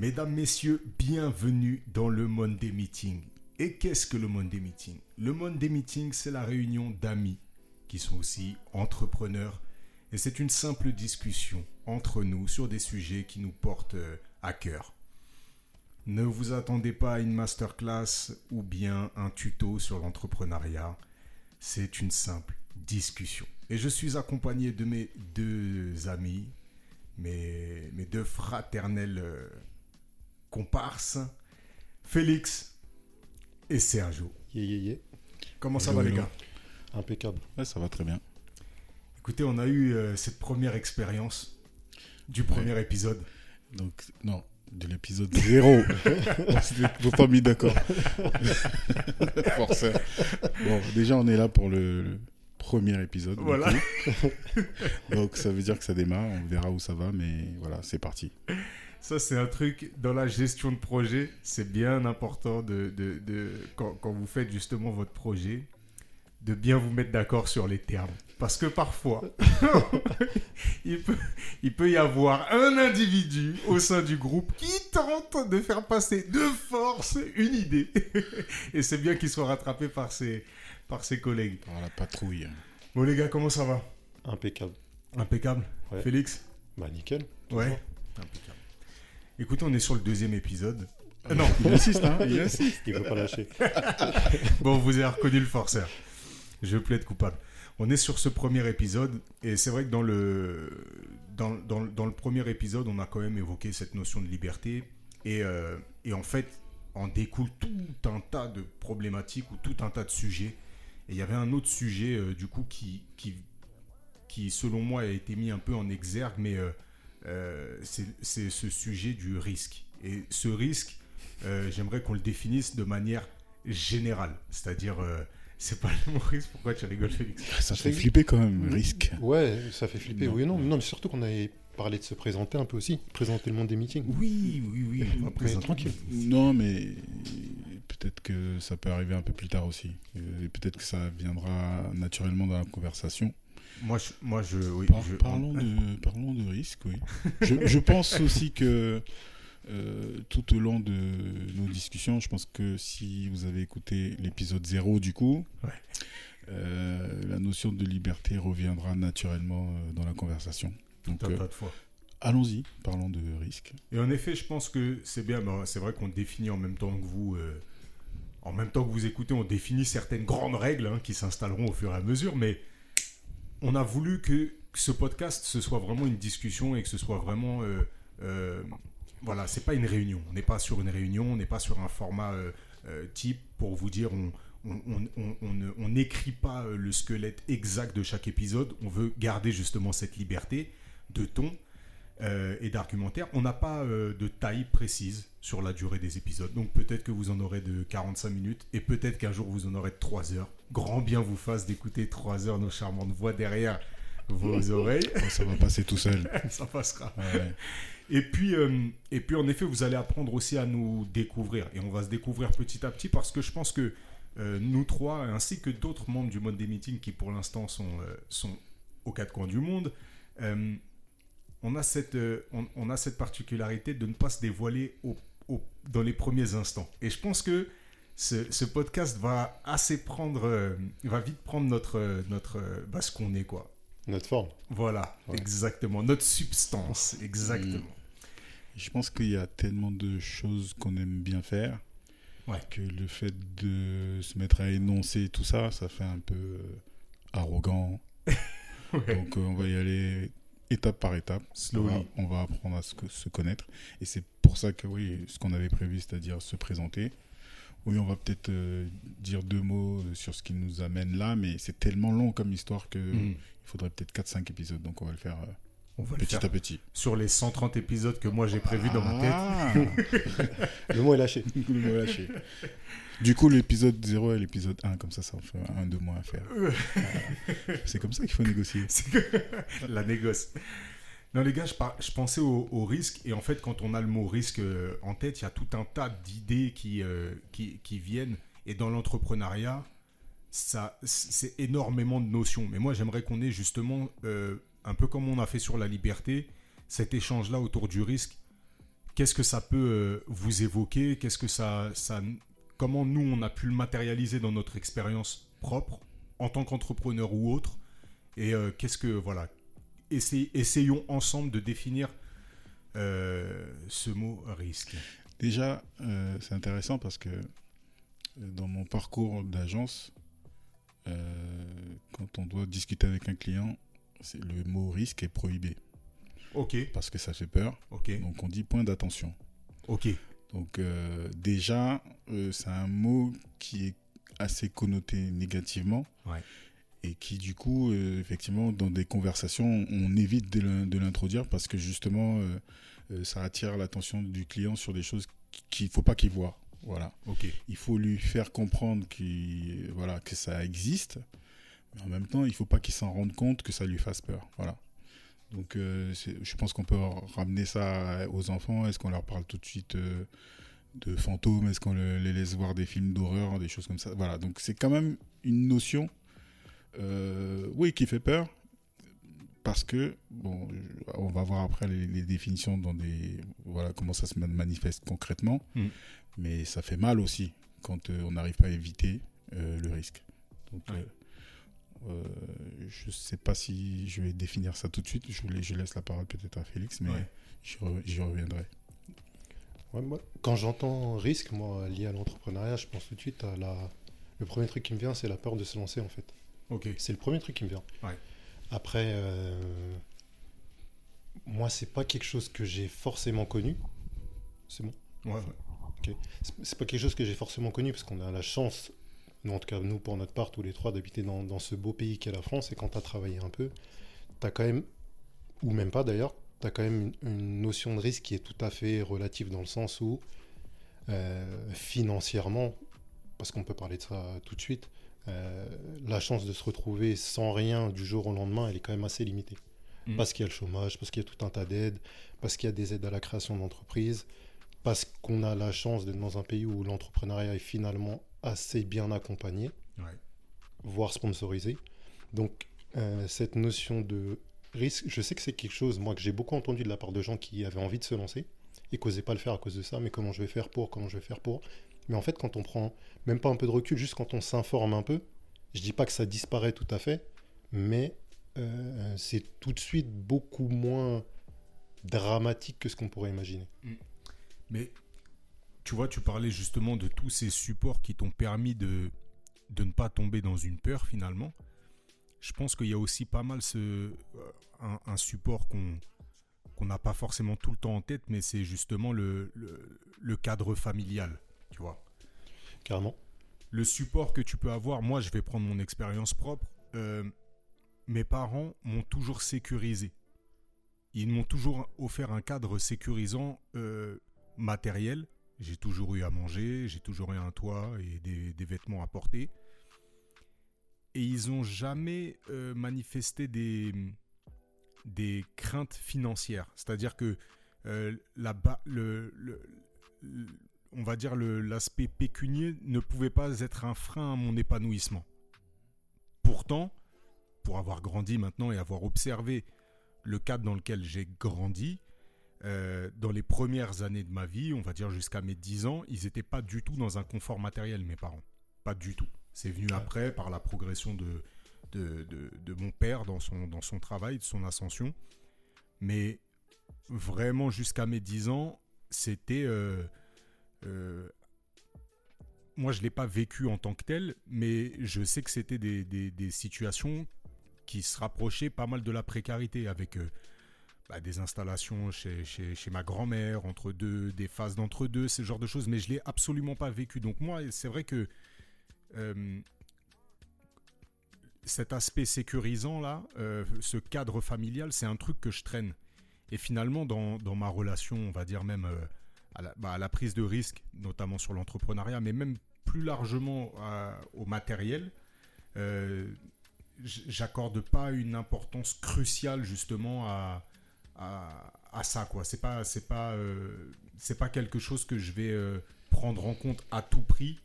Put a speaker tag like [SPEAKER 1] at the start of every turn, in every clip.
[SPEAKER 1] Mesdames, Messieurs, bienvenue dans le Monday Meeting. Et qu'est-ce que le Monday Meeting? Le Monday Meeting, c'est la réunion d'amis qui sont aussi entrepreneurs. Et c'est une simple discussion entre nous sur des sujets qui nous portent euh, à cœur. Ne vous attendez pas à une masterclass ou bien un tuto sur l'entrepreneuriat. C'est une simple discussion. Et je suis accompagné de mes deux amis, mes, deux fraternels comparses, Félix et Sergio.
[SPEAKER 2] Yé, yé, yé.
[SPEAKER 1] Comment ça
[SPEAKER 3] Hello,
[SPEAKER 1] va les gars?
[SPEAKER 2] Impeccable.
[SPEAKER 3] Ouais, ça va très bien.
[SPEAKER 1] Écoutez, on a eu euh, cette première expérience du premier épisode.
[SPEAKER 3] Donc, non, de l'épisode 0. on s'était pourtant mis d'accord. Forceur. Bon, déjà, on est là pour le, le premier épisode.
[SPEAKER 1] Voilà.
[SPEAKER 3] Donc, ça veut dire que ça démarre. On verra où ça va, mais voilà, c'est parti.
[SPEAKER 1] Ça, c'est un truc dans la gestion de projet. C'est bien important de, de, de- quand, quand vous faites justement votre projet, de bien vous mettre d'accord sur les termes. Parce que parfois, il, peut, il peut y avoir un individu au sein du groupe qui tente de faire passer de force une idée. Et c'est bien qu'il soit rattrapé par ses, par ses collègues.
[SPEAKER 3] Par la patrouille.
[SPEAKER 1] Bon les gars, comment ça va?
[SPEAKER 2] Impeccable.
[SPEAKER 1] Impeccable?
[SPEAKER 2] Ouais.
[SPEAKER 1] Félix?
[SPEAKER 2] Bah, nickel.
[SPEAKER 1] Ouais. Impeccable. Écoutez, on est sur le deuxième épisode. Euh, non,
[SPEAKER 3] Il insiste, hein Il insiste.
[SPEAKER 2] Il veut pas lâcher.
[SPEAKER 1] bon, vous avez reconnu le forceur. Je plaide coupable. On est sur ce premier épisode, et c'est vrai que dans le, dans, dans- dans le premier épisode, on a quand même évoqué cette notion de liberté, et, euh, et en fait, en découle tout un tas de problématiques ou tout un tas de sujets. Et il y avait un autre sujet, euh, du coup, qui, qui, qui, selon moi, a été mis un peu en exergue, mais euh, c'est c'est ce sujet du risque. Et ce risque, euh, j'aimerais qu'on le définisse de manière générale. C'est-à-dire, euh, c'est pas le mot risque. Pourquoi tu rigoles, Félix
[SPEAKER 3] Ça fait flipper quand même, risque.
[SPEAKER 2] Ouais, ça fait flipper,
[SPEAKER 3] Non.
[SPEAKER 2] oui et non. Non, mais surtout qu'on avait parlé de se présenter un peu aussi. Présenter le monde des meetings.
[SPEAKER 1] Oui, oui, oui. On présenter.
[SPEAKER 2] tranquille.
[SPEAKER 3] Non, mais peut-être que ça peut arriver un peu plus tard aussi. Et peut-être que ça viendra naturellement dans la conversation.
[SPEAKER 1] Moi, je, moi, je, oui,
[SPEAKER 3] Par-
[SPEAKER 1] je-
[SPEAKER 3] parlons, de, parlons de risque, oui. Je, je pense aussi que euh, tout au long de nos discussions, je pense que si vous avez écouté l'épisode 0 du coup,
[SPEAKER 1] Ouais.
[SPEAKER 3] euh, la notion de liberté reviendra naturellement euh, dans la conversation. Donc euh,
[SPEAKER 1] tas de fois.
[SPEAKER 3] allons-y, parlons de risque.
[SPEAKER 1] Et en effet, je pense que c'est bien. c'est vrai qu'on définit en même temps que vous. en même temps que vous écoutez, on définit certaines grandes règles hein, qui s'installeront au fur et à mesure, mais on a voulu que ce podcast ce soit vraiment une discussion et que ce soit vraiment euh, euh, voilà, c'est pas une réunion. On n'est pas sur une réunion, on n'est pas sur un format euh, euh, type pour vous dire on on, n'écrit pas euh, le squelette exact de chaque épisode. On veut garder justement cette liberté de ton et d'argumentaire. On n'a pas de taille précise sur la durée des épisodes. Donc peut-être que vous en aurez de 45 minutes et peut-être qu'un jour vous en aurez de 3 heures. Grand bien vous fasse d'écouter 3 heures nos charmantes voix derrière vos oreilles.
[SPEAKER 3] Ça va passer tout seul.
[SPEAKER 1] Ça passera.
[SPEAKER 3] Ouais.
[SPEAKER 1] Et puis, euh, et puis, en effet, vous allez apprendre aussi à nous découvrir. Et on va se découvrir petit à petit parce que je pense que euh, nous trois, ainsi que d'autres membres du Monday Meeting qui pour l'instant sont, euh, sont aux quatre coins du monde, on, a cette, on, on a cette particularité de ne pas se dévoiler au- au- dans les premiers instants. Et je pense que ce, ce podcast va assez prendre, euh, va vite prendre notre, euh, notre, euh, bah, ce qu'on est, quoi.
[SPEAKER 2] Notre forme.
[SPEAKER 1] Voilà,
[SPEAKER 2] Ouais.
[SPEAKER 1] exactement. Notre substance, exactement.
[SPEAKER 3] Je pense qu'il y a tellement de choses qu'on aime bien faire
[SPEAKER 1] Ouais.
[SPEAKER 3] que le fait de se mettre à énoncer tout ça, ça fait un peu euh, arrogant.
[SPEAKER 1] Ouais.
[SPEAKER 3] Donc euh, on va y aller étape par étape. On
[SPEAKER 1] Slowly.
[SPEAKER 3] va, on va apprendre à se, se connaître. Et c'est pour ça que oui, ce qu'on avait prévu, c'est-à-dire se présenter. Oui, on va peut-être euh, dire deux mots euh, sur ce qui nous amène là, mais c'est tellement long comme histoire que
[SPEAKER 1] Mm.
[SPEAKER 3] il faudrait peut-être 4-5 épisodes. Donc on va le faire euh,
[SPEAKER 1] On va le
[SPEAKER 3] petit
[SPEAKER 1] faire
[SPEAKER 3] à petit.
[SPEAKER 1] sur les 130 épisodes que moi j'ai prévus dans ma tête.
[SPEAKER 3] Ah
[SPEAKER 2] Le mot est lâché.
[SPEAKER 3] Le mot lâché. Du coup, l'épisode 0 et l'épisode 1, comme ça, ça en fait un de moins à faire. C'est comme ça qu'il faut négocier.
[SPEAKER 1] La négoce. Non, les gars, je, pensais au, risque. Et en fait, quand on a le mot risque euh, en tête, il y a tout un tas d'idées qui, euh, qui, viennent. Et dans l'entrepreneuriat, ça, c'est énormément de notions. Mais moi, j'aimerais qu'on ait justement, euh, un peu comme on a fait sur la liberté, cet échange-là autour du risque. qu'est-ce que ça peut vous évoquer? Qu'est-ce que ça, ça, comment nous on a pu le matérialiser dans notre expérience propre en tant qu'entrepreneur ou autre? Et qu'est-ce que voilà essay- Essayons ensemble de définir euh, ce mot risque.
[SPEAKER 3] Déjà, euh, c'est intéressant parce que euh, dans mon parcours d'agence, quand on doit discuter avec un client, le mot risque est prohibé
[SPEAKER 1] Ok,
[SPEAKER 3] parce que ça fait peur.
[SPEAKER 1] ok,
[SPEAKER 3] Donc on dit point d'attention.
[SPEAKER 1] ok.
[SPEAKER 3] Donc euh, déjà, euh, c'est un mot qui est assez connoté négativement
[SPEAKER 1] Ouais.
[SPEAKER 3] Et qui du coup, euh, effectivement, dans des conversations, on évite de l'in- de l'introduire parce que justement, euh, euh, ça attire l'attention du client sur des choses qu'il ne faut pas qu'il voit. Voilà.
[SPEAKER 1] Ok,
[SPEAKER 3] Il faut lui faire comprendre qu'il- voilà, que ça existe, mais en même temps, il ne faut pas qu'il s'en rende compte que ça lui fasse peur. Voilà. Donc, euh, je pense qu'on peut ramener ça aux enfants. Est-ce qu'on leur parle tout de suite de fantômes? Est-ce qu'on le- les laisse voir des films d'horreur, des choses comme ça? Voilà. Donc, c'est quand même une notion, oui, qui fait peur. Parce que, bon, on va voir après les, les définitions dans des. Voilà comment ça se ma- manifeste concrètement.
[SPEAKER 1] Mm.
[SPEAKER 3] Mais ça fait mal aussi quand euh, on n'arrive pas à éviter euh, le risque. Donc,
[SPEAKER 1] Ouais.
[SPEAKER 3] euh, euh, je ne sais pas si je vais définir ça tout de suite. Je, voulais- je laisse la parole peut-être à Félix, mais
[SPEAKER 1] Ouais.
[SPEAKER 3] j'y re- j'y reviendrai.
[SPEAKER 2] Ouais, moi, quand j'entends risque, moi, lié à l'entrepreneuriat, je pense tout de suite à la. Le premier truc qui me vient, c'est la peur de se lancer, en fait. C'est le premier truc qui me vient.
[SPEAKER 1] Ouais.
[SPEAKER 2] Après, euh, moi, c'est pas quelque chose que j'ai forcément connu. C'est bon?
[SPEAKER 1] Ouais, ouais.
[SPEAKER 2] C'est- C'est pas quelque chose que j'ai forcément connu parce qu'on a la chance, nous, en tout cas nous pour notre part, tous les trois, d'habiter dans, dans ce beau pays qu'est la France. Et quand tu as travaillé un peu, tu as quand même, ou même pas d'ailleurs, tu as quand même une, une notion de risque qui est tout à fait relative dans le sens où euh, financièrement, parce qu'on peut parler de ça tout de suite, euh, la chance de se retrouver sans rien du jour au lendemain, elle est quand même assez limitée.
[SPEAKER 1] Mm.
[SPEAKER 2] Parce qu'il y a le chômage, parce qu'il y a tout un tas d'aides, parce qu'il y a des aides à la création d'entreprises, parce qu'on a la chance d'être dans un pays où l'entrepreneuriat est finalement assez bien accompagné,
[SPEAKER 1] Ouais.
[SPEAKER 2] voire sponsorisé. Donc euh, cette notion de risque, je sais que c'est quelque chose, moi, que j'ai beaucoup entendu de la part de gens qui avaient envie de se lancer et qui n'osaient pas le faire à cause de ça, mais comment je vais faire pour, comment je vais faire pour. Mais en fait, quand on prend même pas un peu de recul, juste quand on s'informe un peu, je dis pas que ça disparaît tout à fait, mais euh, c'est tout de suite beaucoup moins dramatique que ce qu'on pourrait imaginer.
[SPEAKER 1] Mais tu vois, tu parlais justement de tous ces supports qui t'ont permis de, de ne pas tomber dans une peur finalement. Je pense qu'il y a aussi pas mal ce, euh, un, support qu'on n'a pas forcément tout le temps en tête, mais c'est justement le, le cadre familial, tu vois.
[SPEAKER 2] Carrément.
[SPEAKER 1] Le support que tu peux avoir, moi je vais prendre mon expérience propre, euh, mes parents m'ont toujours sécurisé. Ils m'ont toujours offert un cadre sécurisant euh, matériel. J'ai toujours eu à manger, j'ai toujours eu un toit et des, des vêtements à porter. Et ils n'ont jamais euh, manifesté des, des craintes financières. C'est-à-dire que euh, le, le- le- on va dire l'aspect pécunier ne pouvait pas être un frein à mon épanouissement. Pourtant, pour avoir grandi maintenant et avoir observé le cadre dans lequel j'ai grandi, euh, dans les premières années de ma vie, on va dire jusqu'à mes 10 ans, ils n'étaient pas du tout dans un confort matériel, mes parents. Pas du tout. C'est venu après par la progression de, de, de- de mon père dans son, dans son travail, de son ascension. Mais vraiment jusqu'à mes 10 ans, c'était... euh, moi, je ne l'ai pas vécu en tant que tel, mais je sais que c'était des, situations qui se rapprochaient pas mal de la précarité, avec euh, bah, des installations chez, chez- ma grand-mère, entre deux, des phases d'entre-deux, ce genre de choses, mais je ne l'ai absolument pas vécu. Donc moi, c'est vrai que euh, cet aspect sécurisant, là, euh, ce cadre familial, c'est un truc que je traîne. Et finalement, dans, dans ma relation, on va dire même euh, à, la, bah, à la prise de risque, notamment sur l'entrepreneuriat, mais même plus largement à- au matériel, euh, j'accorde pas une importance cruciale justement à, à, à ça. quoi. C'est pas, c'est pas, euh, c'est pas quelque chose que je vais euh, prendre en compte à tout prix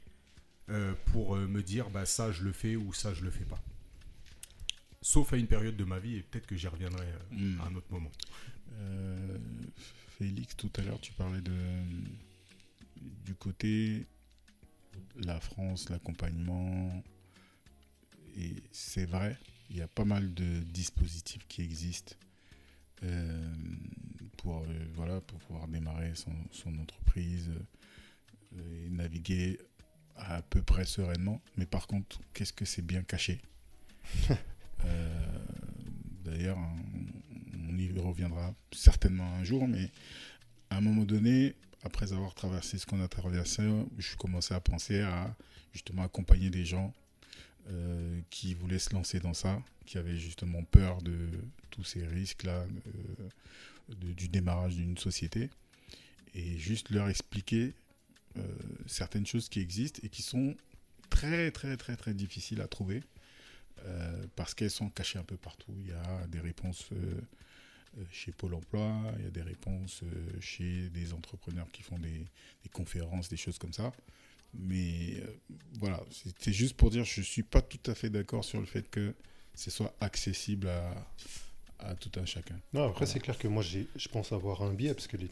[SPEAKER 1] euh, pour euh, me dire bah, ça je le fais ou ça je le fais pas. Sauf à une période de ma vie, et peut-être que j'y reviendrai euh,
[SPEAKER 3] Mm.
[SPEAKER 1] à un autre moment.
[SPEAKER 3] Félix, tout à l'heure, tu parlais de du côté la France, l'accompagnement. Et c'est vrai, il y a pas mal de dispositifs qui existent euh, pour, euh, voilà, pour pouvoir démarrer son, son entreprise euh, et naviguer à peu près sereinement. Mais par contre, qu'est-ce que c'est bien caché? D'ailleurs, on, y reviendra certainement un jour, mais à un moment donné, après avoir traversé ce qu'on a traversé, je commençais à penser à justement accompagner des gens euh, qui voulaient se lancer dans ça, qui avaient justement peur de tous ces risques-là, euh, du démarrage d'une société, et juste leur expliquer euh, certaines choses qui existent et qui sont très très très très difficiles à trouver parce qu'elles sont cachées un peu partout. Il y a des réponses chez Pôle Emploi, il y a des réponses euh, chez des entrepreneurs qui font des, des conférences, des choses comme ça. Mais euh, voilà, c'était juste pour dire, je suis pas tout à fait d'accord sur le fait que ce soit accessible à, à tout un chacun.
[SPEAKER 2] Non, après, c'est clair que moi, je pense avoir un biais, parce que les-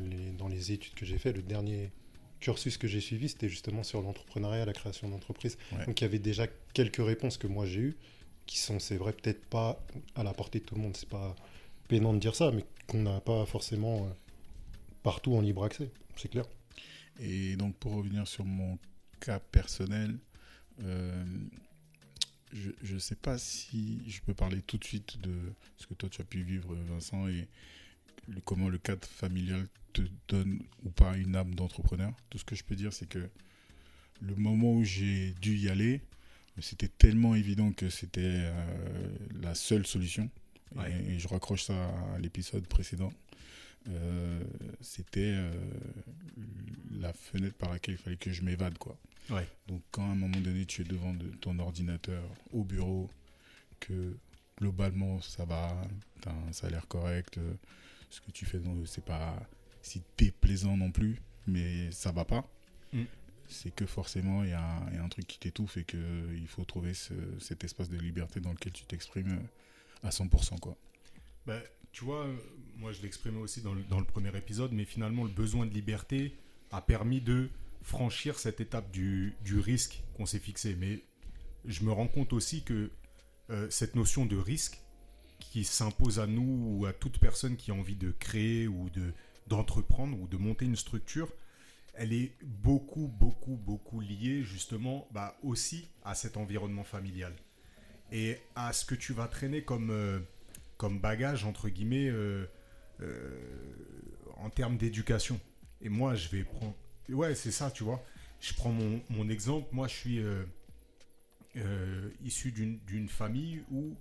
[SPEAKER 2] les- dans les études que j'ai fait, le dernier cursus que j'ai suivi, c'était justement sur l'entrepreneuriat, la création d'entreprise.
[SPEAKER 3] Ouais.
[SPEAKER 2] Donc, il y avait déjà quelques réponses que moi j'ai eues, qui sont, c'est vrai, peut-être pas à la portée de tout le monde. C'est pas pénant de dire ça, mais qu'on n'a pas forcément euh, partout en libre accès. C'est clair.
[SPEAKER 3] Et donc pour revenir sur mon cas personnel, euh, je ne sais pas si je peux parler tout de suite de ce que toi tu as pu vivre Vincent et comment le cadre familial te donne ou pas une âme d'entrepreneur. Tout ce que je peux dire c'est que le moment où j'ai dû y aller, c'était tellement évident que c'était euh, la seule solution. Et-
[SPEAKER 1] Ouais.
[SPEAKER 3] Et, je raccroche ça à l'épisode précédent. Euh, c'était euh, la fenêtre par laquelle il fallait que je m'évade quoi.
[SPEAKER 1] Ouais.
[SPEAKER 3] Donc quand à un moment donné tu es devant de- ton ordinateur au bureau, que globalement ça va, tu as un salaire correct, euh, ce que tu fais, c'est pas si déplaisant non plus, mais ça va pas.
[SPEAKER 1] Mm.
[SPEAKER 3] C'est que forcément il y, a un- il y a un truc qui t'étouffe et qu'il faut trouver ce- cet espace de liberté dans lequel tu t'exprimes à 100%. Quoi.
[SPEAKER 1] Bah, tu vois, moi je l'exprimais aussi dans le, premier épisode, mais finalement le besoin de liberté a permis de franchir cette étape du, du risque qu'on s'est fixé. Mais je me rends compte aussi que euh, cette notion de risque qui s'impose à nous ou à toute personne qui a envie de créer ou de d'entreprendre ou de monter une structure, elle est beaucoup, beaucoup, beaucoup liée justement bah, aussi à cet environnement familial et à ce que tu vas traîner comme, euh, comme bagage, entre guillemets, euh, euh, en termes d'éducation. Et moi, je vais prendre... Ouais, c'est ça, tu vois. Je prends mon, mon exemple. Moi, je suis issu d'une famille où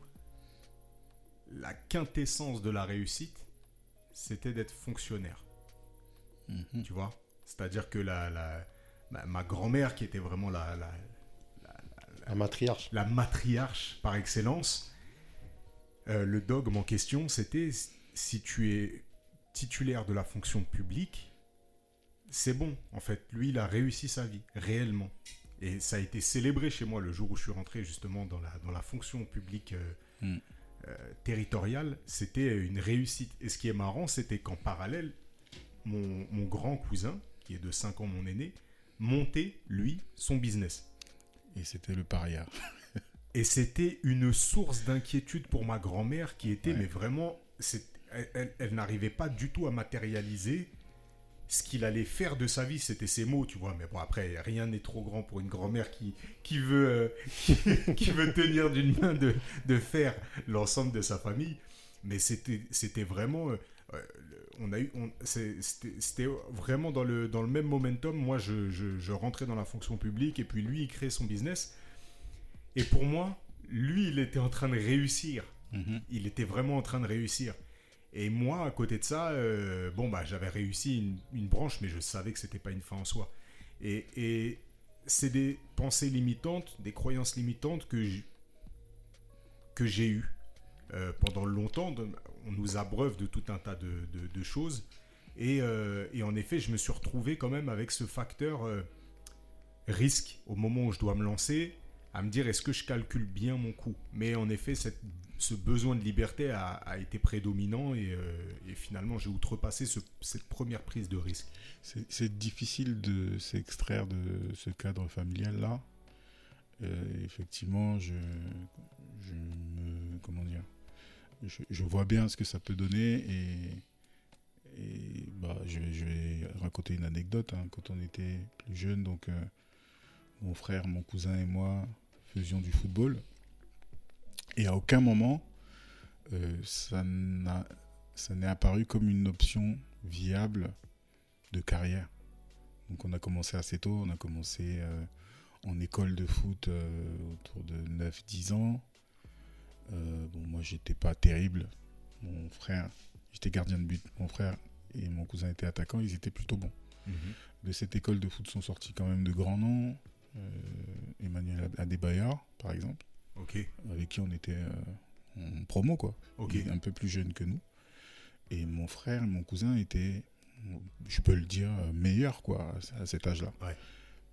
[SPEAKER 1] la quintessence de la réussite, c'était d'être fonctionnaire
[SPEAKER 3] Mhm.
[SPEAKER 1] tu vois? C'est-à-dire que la, la- ma, ma grand-mère, qui était vraiment la, la,
[SPEAKER 2] Un matriarche.
[SPEAKER 1] la matriarche par excellence, euh, le dogme en question, c'était si tu es titulaire de la fonction publique, c'est bon. En fait, lui, il a réussi sa vie, réellement. Et ça a été célébré chez moi le jour où je suis rentré justement dans la, dans la fonction publique euh,
[SPEAKER 3] Mm.
[SPEAKER 1] euh, territoriale. C'était une réussite. Et ce qui est marrant, c'était qu'en parallèle, mon, mon grand cousin, qui est de 5 ans mon aîné, montait, lui, son business.
[SPEAKER 3] Et c'était le paria.
[SPEAKER 1] Et c'était une source d'inquiétude pour ma grand-mère qui était,
[SPEAKER 3] Ouais.
[SPEAKER 1] mais vraiment, elle, elle- elle n'arrivait pas du tout à matérialiser ce qu'il allait faire de sa vie. C'était ses mots, tu vois. Mais bon, après, rien n'est trop grand pour une grand-mère qui, qui, veut, euh, qui, qui veut tenir d'une main de, de fer l'ensemble de sa famille. Mais c'était c'était vraiment. euh, euh, on a eu, c'était vraiment dans le, dans le même momentum. Moi, je, je- je rentrais dans la fonction publique et puis lui, il crée son business. Et pour moi, lui, il était en train de réussir.
[SPEAKER 3] Mhm.
[SPEAKER 1] Il était vraiment en train de réussir. Et moi, à côté de ça, euh, bon, bah, j'avais réussi une, une branche, mais je savais que c'était pas une fin en soi. Et, et c'est des pensées limitantes, des croyances limitantes que que j'ai eues euh, pendant longtemps. On nous abreuve de tout un tas de, choses. Et, euh, et en effet, je me suis retrouvé quand même avec ce facteur euh, risque au moment où je dois me lancer, à me dire est-ce que je calcule bien mon coût? Mais en effet, ce besoin de liberté a, été prédominant et, finalement j'ai outrepassé ce- cette première prise de risque.
[SPEAKER 3] C'est difficile de s'extraire de ce cadre familial-là. Effectivement, je, je me, comment dire, je, vois bien ce que ça peut donner et, bah, je, vais- raconter une anecdote. hein. Quand on était plus jeune, donc euh, mon frère, mon cousin et moi faisions du football. Et à aucun moment, euh, ça n'est apparu comme une option viable de carrière. Donc on a commencé assez tôt, on a commencé euh, en école de foot autour de 9-10 ans. Euh, bon, moi j'étais pas terrible. Mon frère, j'étais gardien de but. Mon frère et mon cousin étaient attaquants, ils étaient plutôt bons. De cette école de foot sont sortis quand même de grands noms. Euh, Emmanuel Adebayor, par exemple,
[SPEAKER 1] Ok,
[SPEAKER 3] avec qui on était euh, en promo, quoi.
[SPEAKER 1] ok.
[SPEAKER 3] Un peu plus jeune que nous. Et mon frère et mon cousin étaient, je peux le dire, euh, meilleurs quoi, à- à cet âge-là.
[SPEAKER 1] Ouais.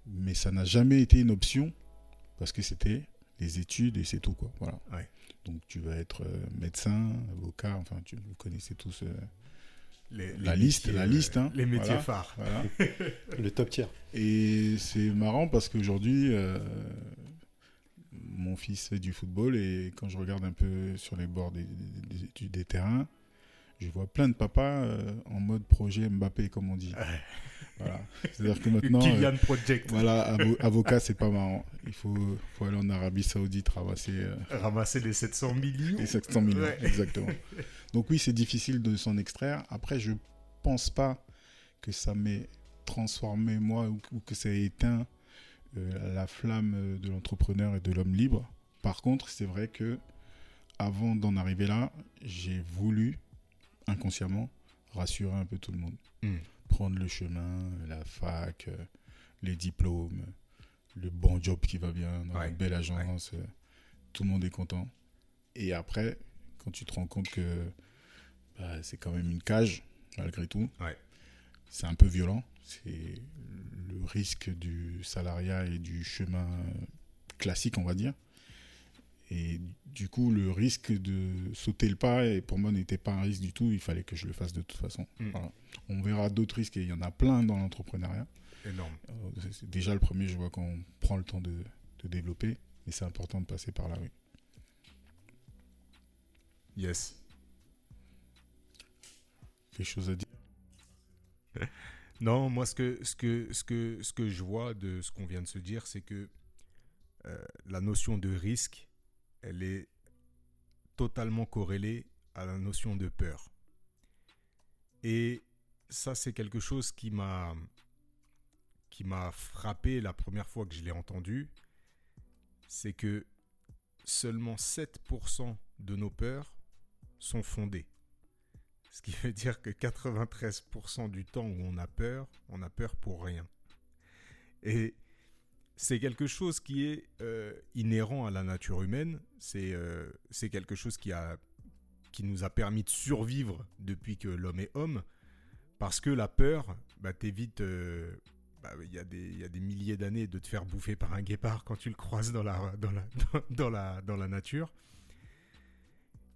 [SPEAKER 3] Mais ça n'a jamais été une option parce que c'était les études et c'est tout. Quoi. Voilà.
[SPEAKER 1] Ouais.
[SPEAKER 3] Donc tu vas être euh, médecin, avocat, enfin tu, vous connaissez tous euh,
[SPEAKER 1] Les-
[SPEAKER 3] la
[SPEAKER 1] les
[SPEAKER 3] liste,
[SPEAKER 1] métiers,
[SPEAKER 3] la
[SPEAKER 1] euh,
[SPEAKER 3] liste, hein.
[SPEAKER 1] Les métiers
[SPEAKER 3] Voilà.
[SPEAKER 1] phares.
[SPEAKER 3] voilà.
[SPEAKER 2] Le top tier.
[SPEAKER 3] Et c'est marrant parce qu'aujourd'hui, euh, mon fils fait du football et quand je regarde un peu sur les bords des, des- des- des terrains, je vois plein de papas euh, en mode projet Mbappé, comme on dit. Voilà. C'est-à-dire que maintenant, euh,
[SPEAKER 1] Kylian Project.
[SPEAKER 3] voilà, avo- avocat, c'est pas marrant. Il faut, faut aller en Arabie Saoudite ramasser euh,
[SPEAKER 1] Ramasser les 700 millions.
[SPEAKER 3] les 700 millions.
[SPEAKER 1] Ouais.
[SPEAKER 3] Exactement. Donc oui, c'est difficile de s'en extraire. Après, je pense pas que ça m'ait transformé moi ou, ou que ça ait éteint euh, la flamme de l'entrepreneur et de l'homme libre. Par contre, c'est vrai que avant d'en arriver là, j'ai voulu inconsciemment rassurer un peu tout le monde.
[SPEAKER 1] Hmm.
[SPEAKER 3] Prendre le chemin, la fac, euh, les diplômes, le bon job qui va bien dans
[SPEAKER 1] Ouais.
[SPEAKER 3] une belle agence, euh, tout le monde est content. Et après, quand tu te rends compte que bah, c'est quand même une cage, malgré tout,
[SPEAKER 1] Ouais.
[SPEAKER 3] c'est un peu violent. C'est le risque du salariat et du chemin classique, on va dire. Et du coup, le risque de sauter le pas, et pour moi, n'était pas un risque du tout. Il fallait que je le fasse de toute façon.
[SPEAKER 1] Mm.
[SPEAKER 3] Voilà. On verra d'autres risques, et il y en a plein dans l'entrepreneuriat.
[SPEAKER 1] Énorme.
[SPEAKER 3] Euh, déjà le premier, je vois qu'on prend le temps de, de développer, mais c'est important de passer par là, oui.
[SPEAKER 1] Yes.
[SPEAKER 3] Quelque chose à dire?
[SPEAKER 1] Non, moi, ce que, ce que, ce que, ce que je vois de ce qu'on vient de se dire, c'est que euh, la notion de risque, elle est totalement corrélée à la notion de peur. Et ça, c'est quelque chose qui m'a qui m'a frappé la première fois que je l'ai entendu. C'est que seulement 7% de nos peurs sont fondées. Ce qui veut dire que 93% du temps où on a peur, on a peur pour rien. Et c'est quelque chose qui est euh, inhérent à la nature humaine. C'est euh, c'est quelque chose qui, a, qui nous a permis de survivre depuis que l'homme est homme. Parce que la peur, bah, t'évite. euh, bah, Il y, a des- il y a des milliers d'années de te faire bouffer par un guépard quand tu le croises dans la, dans la, dans la, dans la nature.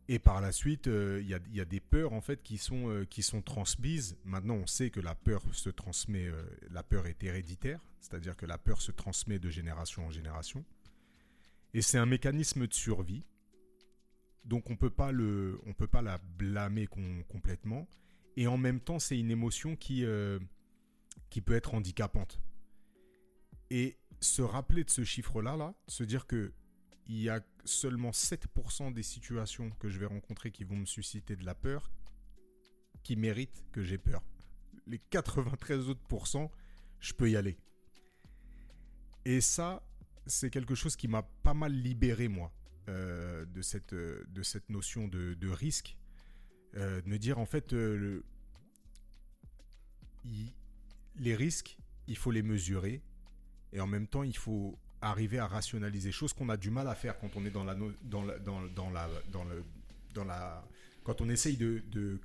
[SPEAKER 1] Et par la suite, euh, il y, a, des peurs en fait qui sont, euh, qui sont transmises. Maintenant, on sait que la peur se transmet, euh, la peur est héréditaire, c'est-à-dire que la peur se transmet de génération en génération. Et c'est un mécanisme de survie. Donc on on peut pas la blâmer com- complètement. Et en même temps, c'est une émotion qui, qui peut être handicapante. Et se rappeler de ce chiffre-là, là, se dire que il y a seulement 7% des situations que je vais rencontrer qui vont me susciter de la peur qui méritent que j'ai peur. Les 93 autres je peux y aller. Et ça, c'est quelque chose qui m'a pas mal libéré, moi, euh, de, cette, euh, de cette notion de, risque. Euh, de me dire, en fait, les risques, il faut les mesurer. Et en même temps, il faut arriver à rationaliser, chose qu'on a du mal à faire quand on est dans la, dans la, dans, la, dans le, dans la, quand on essaye de, de-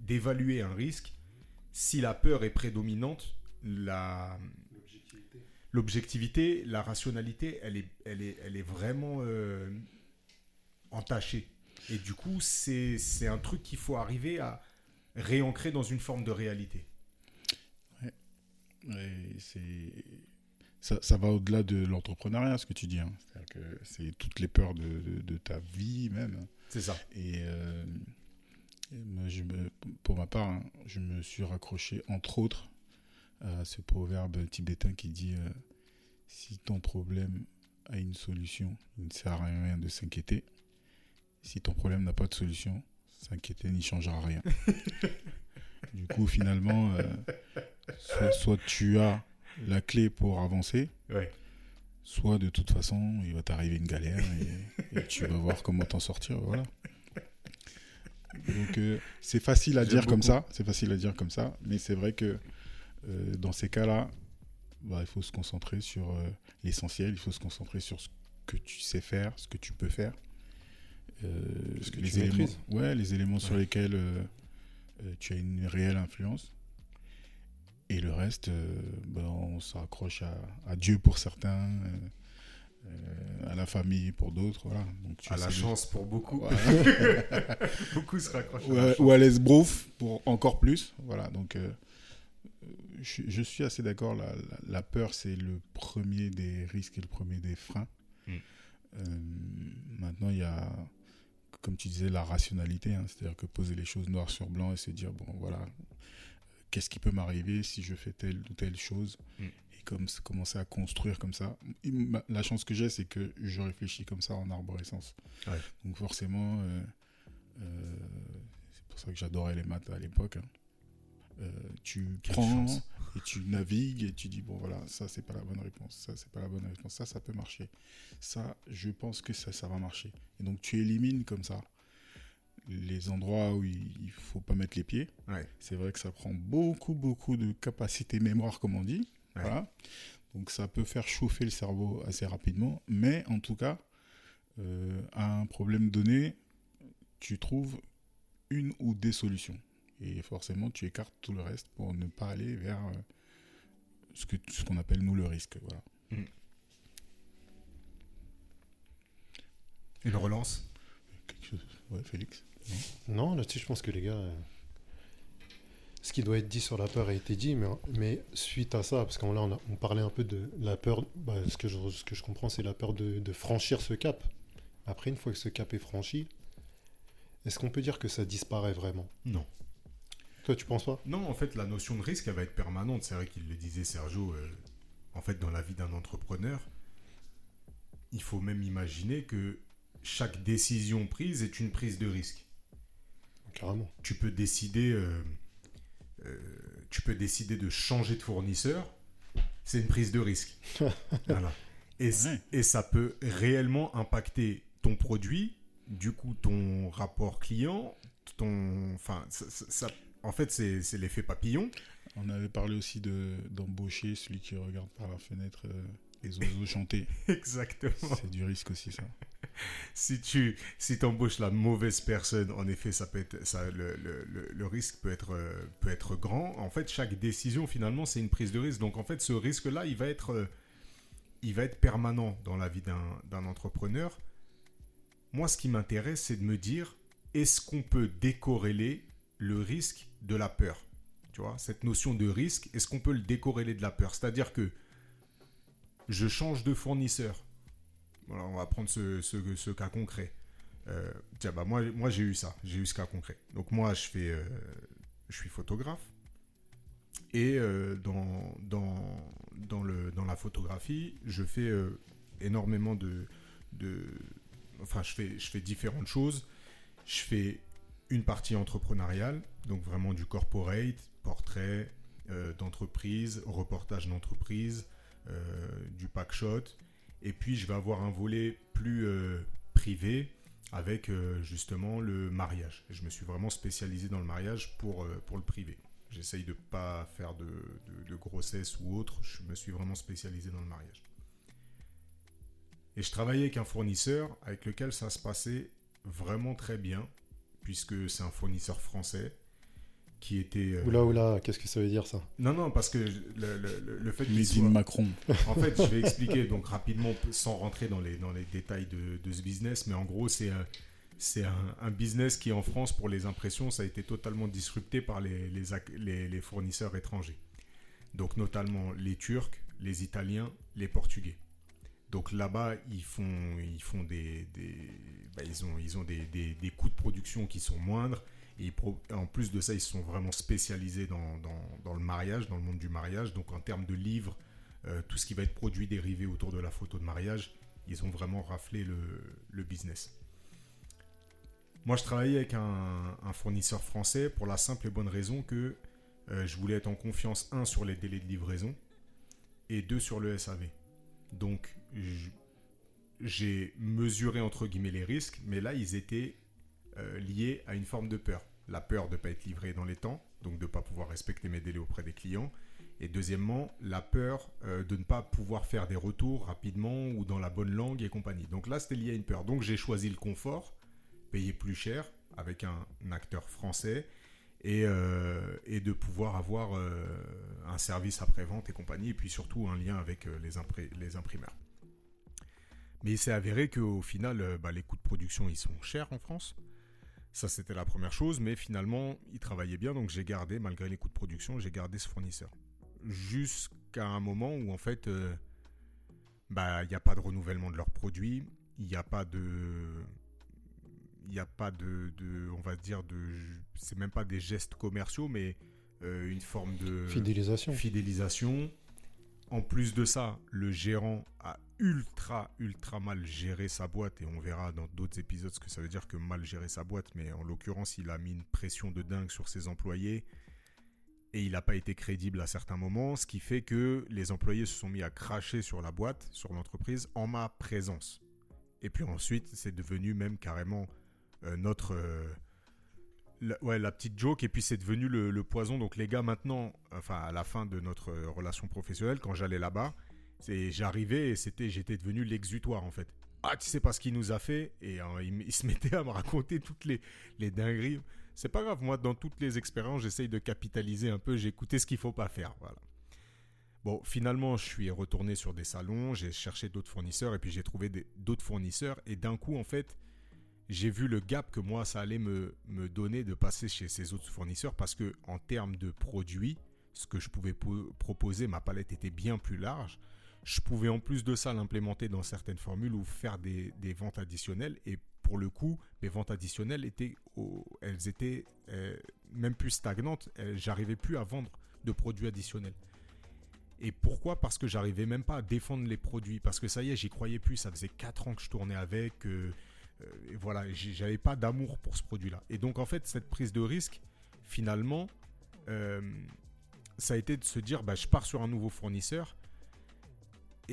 [SPEAKER 1] d'évaluer un risque. Si la peur est prédominante, la, l'objectivité, la rationalité, elle est, elle est, elle est vraiment euh, entachée. Et du coup, c'est c'est un truc qu'il faut arriver à réancrer dans une forme de réalité.
[SPEAKER 3] Ouais, c'est ça, ça va au-delà de l'entrepreneuriat, ce que tu dis. hein. C'est-à-dire que c'est toutes les peurs de, de- de ta vie même.
[SPEAKER 1] C'est ça.
[SPEAKER 3] Et, euh, je me- pour ma part, hein, je me suis raccroché entre autres à ce proverbe tibétain qui dit euh, si ton problème a une solution, il ne sert à rien de s'inquiéter. Si ton problème n'a pas de solution, s'inquiéter n'y changera rien. du coup, finalement, euh, soit, soit tu as la clé pour avancer,
[SPEAKER 1] Ouais.
[SPEAKER 3] soit de toute façon, il va t'arriver une galère et, et tu vas voir comment t'en sortir. Voilà. Donc, euh, c'est facile à dire comme ça, c'est facile à dire comme ça, mais c'est vrai que euh, dans ces cas-là, bah, il faut se concentrer sur euh, l'essentiel, il faut se concentrer sur ce que tu sais faire, ce que tu peux faire.
[SPEAKER 2] Ce que
[SPEAKER 3] les
[SPEAKER 2] tu
[SPEAKER 3] éléments, ouais, les éléments sur lesquels tu as une réelle influence. Et le reste, euh, ben, on s'accroche à, à Dieu pour certains, euh, à la famille pour d'autres. Voilà. Donc, tu
[SPEAKER 1] À la
[SPEAKER 3] de-
[SPEAKER 1] chance pour beaucoup.
[SPEAKER 3] Voilà.
[SPEAKER 1] beaucoup se raccrochent.
[SPEAKER 3] ou, à, ou à l'esbrouf pour encore plus. Voilà. Donc, euh, je, je suis assez d'accord. La, la- la peur, c'est le premier des risques et le premier des freins.
[SPEAKER 1] Mm.
[SPEAKER 3] Euh, maintenant, il y a, comme tu disais, la rationalité. hein. C'est-à-dire que poser les choses noir sur blanc et se dire, bon, voilà, qu'est-ce qui peut m'arriver si je fais telle ou telle chose
[SPEAKER 1] Mm.
[SPEAKER 3] Et comme, commencer à construire comme ça. La chance que j'ai, c'est que je réfléchis comme ça en arborescence.
[SPEAKER 1] Ouais.
[SPEAKER 3] Donc forcément, euh, euh, c'est pour ça que j'adorais les maths à l'époque. hein. Euh, tu
[SPEAKER 1] Quelle
[SPEAKER 3] prends
[SPEAKER 1] chance.
[SPEAKER 3] et tu navigues et tu dis bon voilà ça c'est pas la bonne réponse ça c'est pas la bonne réponse ça ça peut marcher ça je pense que ça ça va marcher et donc tu élimines comme ça les endroits où il, faut pas mettre les pieds.
[SPEAKER 1] Ouais.
[SPEAKER 3] c'est vrai que ça prend beaucoup beaucoup de capacité mémoire comme on dit.
[SPEAKER 1] Ouais.
[SPEAKER 3] voilà. Donc ça peut faire chauffer le cerveau assez rapidement. Mais en tout cas euh, à un problème donné tu trouves une ou des solutions. Et forcément tu écartes tout le reste pour ne pas aller vers euh, ce que ce qu'on appelle nous le risque. Voilà.
[SPEAKER 1] Une relance?
[SPEAKER 3] Quelque chose- ouais Félix
[SPEAKER 2] Non, là-dessus, je pense que les gars. euh, Ce qui doit être dit sur la peur a été dit, mais, mais suite à ça, parce qu'on là, on, a- on parlait un peu de la peur. bah, ce, que je, ce que je comprends, c'est la peur de, de franchir ce cap. Après, une fois que ce cap est franchi, est-ce qu'on peut dire que ça disparaît vraiment?
[SPEAKER 1] Non.
[SPEAKER 2] Toi, tu penses pas?
[SPEAKER 1] Non, en fait, la notion de risque, elle va être permanente. C'est vrai qu'il le disait, Sergio. euh, en fait, dans la vie d'un entrepreneur, il faut même imaginer que chaque décision prise est une prise de risque.
[SPEAKER 2] Carrément.
[SPEAKER 1] Tu peux décider, euh, euh, tu peux décider de changer de fournisseur. C'est une prise de risque. Voilà. Et,
[SPEAKER 3] Ouais.
[SPEAKER 1] et ça peut réellement impacter ton produit, du coup ton rapport client, ton, enfin, ça- ça- ça- en fait, c'est c'est l'effet papillon.
[SPEAKER 3] on avait parlé aussi de d'embaucher celui qui regarde par la fenêtre euh, les oiseaux chanter
[SPEAKER 1] Exactement.
[SPEAKER 3] c'est du risque aussi ça
[SPEAKER 1] si tu si embauches la mauvaise personne, en effet, ça peut être, ça, le, le- le- risque peut être, euh, peut être grand. En fait, chaque décision, finalement, c'est une prise de risque. Donc, en fait, ce risque-là, il va être, euh, il va être permanent dans la vie d'un d'un entrepreneur. Moi, ce qui m'intéresse, c'est de me dire, est-ce qu'on peut décorréler le risque de la peur? Tu vois, cette notion de risque, est-ce qu'on peut le décorréler de la peur? C'est-à-dire que je change de fournisseur. On va prendre ce, ce- cas concret. Euh, tiens, bah moi, moi j'ai eu ça, j'ai eu ce cas concret. Donc moi, je euh, suis photographe et euh, dans, la photographie, je fais énormément de, enfin, je fais, je fais différentes choses. Je fais une partie entrepreneuriale, donc vraiment du corporate, portrait d'entreprise, reportage d'entreprise, du packshot. Et puis, je vais avoir un volet plus euh, privé avec euh, justement le mariage. Je me suis vraiment spécialisé dans le mariage pour, euh, pour le privé. J'essaye de pas faire de, de- de grossesse ou autre. Je me suis vraiment spécialisé dans le mariage. Et je travaillais avec un fournisseur avec lequel ça se passait vraiment très bien, puisque c'est un fournisseur français. Qui était. euh,
[SPEAKER 2] Oula, oula, qu'est-ce que ça veut dire ça
[SPEAKER 1] Non, non, parce que le, le- le- fait qu'il soit...
[SPEAKER 3] in Macron.
[SPEAKER 1] En fait, je vais expliquer donc rapidement, sans rentrer dans les, dans les détails de, de ce business, mais en gros, c'est un, c'est un, un business qui, en France, pour les impressions, ça a été totalement disrupté par les, les, ac- les- les fournisseurs étrangers. Donc, notamment les Turcs, les Italiens, les Portugais. Donc là-bas, ils font, ils font des, des- bah, ils ont, ils ont des, des- des coûts de production qui sont moindres. Et en plus de ça, ils sont vraiment spécialisés dans, le mariage, dans le monde du mariage. Donc en termes de livres, euh, tout ce qui va être produit dérivé autour de la photo de mariage, ils ont vraiment raflé le, business. Moi, je travaillais avec un, fournisseur français pour la simple et bonne raison que euh, je voulais être en confiance, un, sur les délais de livraison et deux, sur le SAV. Donc, j'ai mesuré entre guillemets les risques, mais là, ils étaient euh, liés à une forme de peur. La peur de ne pas être livré dans les temps, donc de ne pas pouvoir respecter mes délais auprès des clients. Et deuxièmement, la peur euh, de ne pas pouvoir faire des retours rapidement ou dans la bonne langue et compagnie. Donc là, c'était lié à une peur. Donc j'ai choisi le confort, payer plus cher avec un, acteur français et, euh, et de pouvoir avoir euh, un service après-vente et compagnie, et puis surtout un lien avec les, imprimeurs. Mais il s'est avéré qu'au final, bah, les coûts de production, ils sont chers en France. Ça, c'était la première chose, mais finalement, ils travaillaient bien, donc j'ai gardé, malgré les coûts de production, j'ai gardé ce fournisseur. Jusqu'à un moment où, en fait, euh, bah, il n'y a pas de renouvellement de leurs produits, il n'y a pas de... Il n'y a pas de, de, on va dire, de, c'est même pas des gestes commerciaux, mais euh, une forme de
[SPEAKER 2] Fidélisation.
[SPEAKER 1] fidélisation. En plus de ça, le gérant a ultra, ultra mal géré sa boîte et on verra dans d'autres épisodes ce que ça veut dire que mal gérer sa boîte. Mais en l'occurrence, il a mis une pression de dingue sur ses employés et il n'a pas été crédible à certains moments, ce qui fait que les employés se sont mis à cracher sur la boîte, sur l'entreprise, en ma présence. Et puis ensuite, c'est devenu même carrément euh, notre... euh, la, ouais, la petite joke, et puis c'est devenu le, le poison. Donc les gars, maintenant, enfin à la fin de notre relation professionnelle, quand j'allais là-bas, c'est j'arrivais et c'était, j'étais devenu l'exutoire en fait. Ah, tu sais pas ce qu'il nous a fait Et euh, il, se mettait à me raconter toutes les, les dingueries. C'est pas grave, moi, dans toutes les expériences, j'essaye de capitaliser un peu, écouté ce qu'il faut pas faire. Voilà. Bon, finalement, je suis retourné sur des salons, j'ai cherché d'autres fournisseurs, et puis j'ai trouvé d'autres fournisseurs, et d'un coup, en fait, j'ai vu le gap que moi, ça allait me, me donner de passer chez ces autres fournisseurs, parce que en termes de produits, ce que je pouvais po- proposer, ma palette était bien plus large. Je pouvais en plus de ça l'implémenter dans certaines formules ou faire des, ventes additionnelles. Et pour le coup, mes ventes additionnelles étaient, elles étaient euh, même plus stagnantes. Elles- J'arrivais plus à vendre de produits additionnels. Et pourquoi? Parce que j'arrivais même pas à défendre les produits. Parce que ça y est, j'y croyais plus. Ça faisait 4 ans que je tournais avec. euh, euh, et voilà, j'avais pas d'amour pour ce produit-là. Et donc en fait, cette prise de risque, finalement, euh, ça a été de se dire, bah, je pars sur un nouveau fournisseur.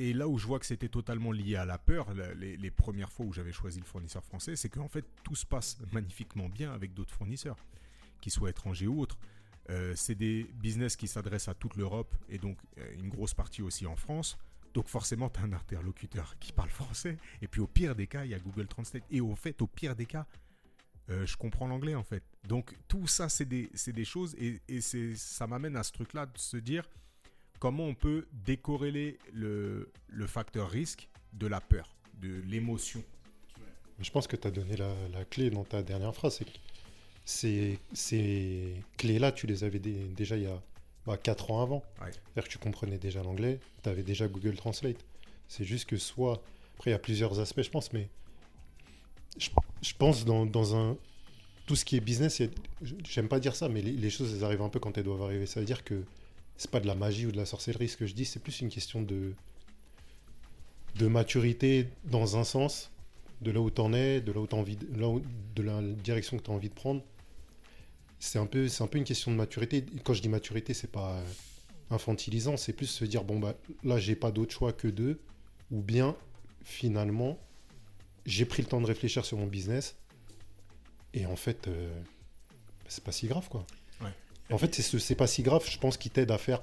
[SPEAKER 1] Et là où je vois que c'était totalement lié à la peur, les, premières fois où j'avais choisi le fournisseur français, c'est qu'en fait tout se passe magnifiquement bien avec d'autres fournisseurs, qu'ils soient étrangers ou autres. Euh, c'est des business qui s'adressent à toute l'Europe et donc euh, une grosse partie aussi en France. Donc forcément, tu as un interlocuteur qui parle français. Et puis au pire des cas, il y a Google Translate. Et au fait, au pire des cas, euh, je comprends l'anglais en fait. Donc tout ça, c'est des, choses et, ça m'amène à ce truc-là de se dire comment on peut décorréler le, le facteur risque de la peur, de l'émotion.
[SPEAKER 2] Je pense que tu as donné la, la clé dans ta dernière phrase. C'est que ces, ces clés-là, tu les avais dé- déjà il y a 4 ans avant.
[SPEAKER 1] Ouais.
[SPEAKER 2] C'est-à-dire que tu comprenais déjà l'anglais, tu avais déjà Google Translate. C'est juste que soit. Après, il y a plusieurs aspects, je pense, mais je, je pense dans, dans un. Tout ce qui est business, j'aime pas dire ça, mais les, les choses, elles arrivent un peu quand elles doivent arriver. Ça veut dire que c'est pas de la magie ou de la sorcellerie ce que je dis, c'est plus une question de, de maturité dans un sens, de là où tu en es, de là où tu envie, de, la direction que tu as envie de prendre. C'est un peu, c'est un peu une question de maturité. Quand je dis maturité, c'est pas infantilisant, c'est plus se dire bon bah là j'ai pas d'autre choix que deux, ou bien finalement j'ai pris le temps de réfléchir sur mon business et en fait euh, c'est pas si grave quoi. En fait c'est ce pas si grave, je pense qui t'aide à faire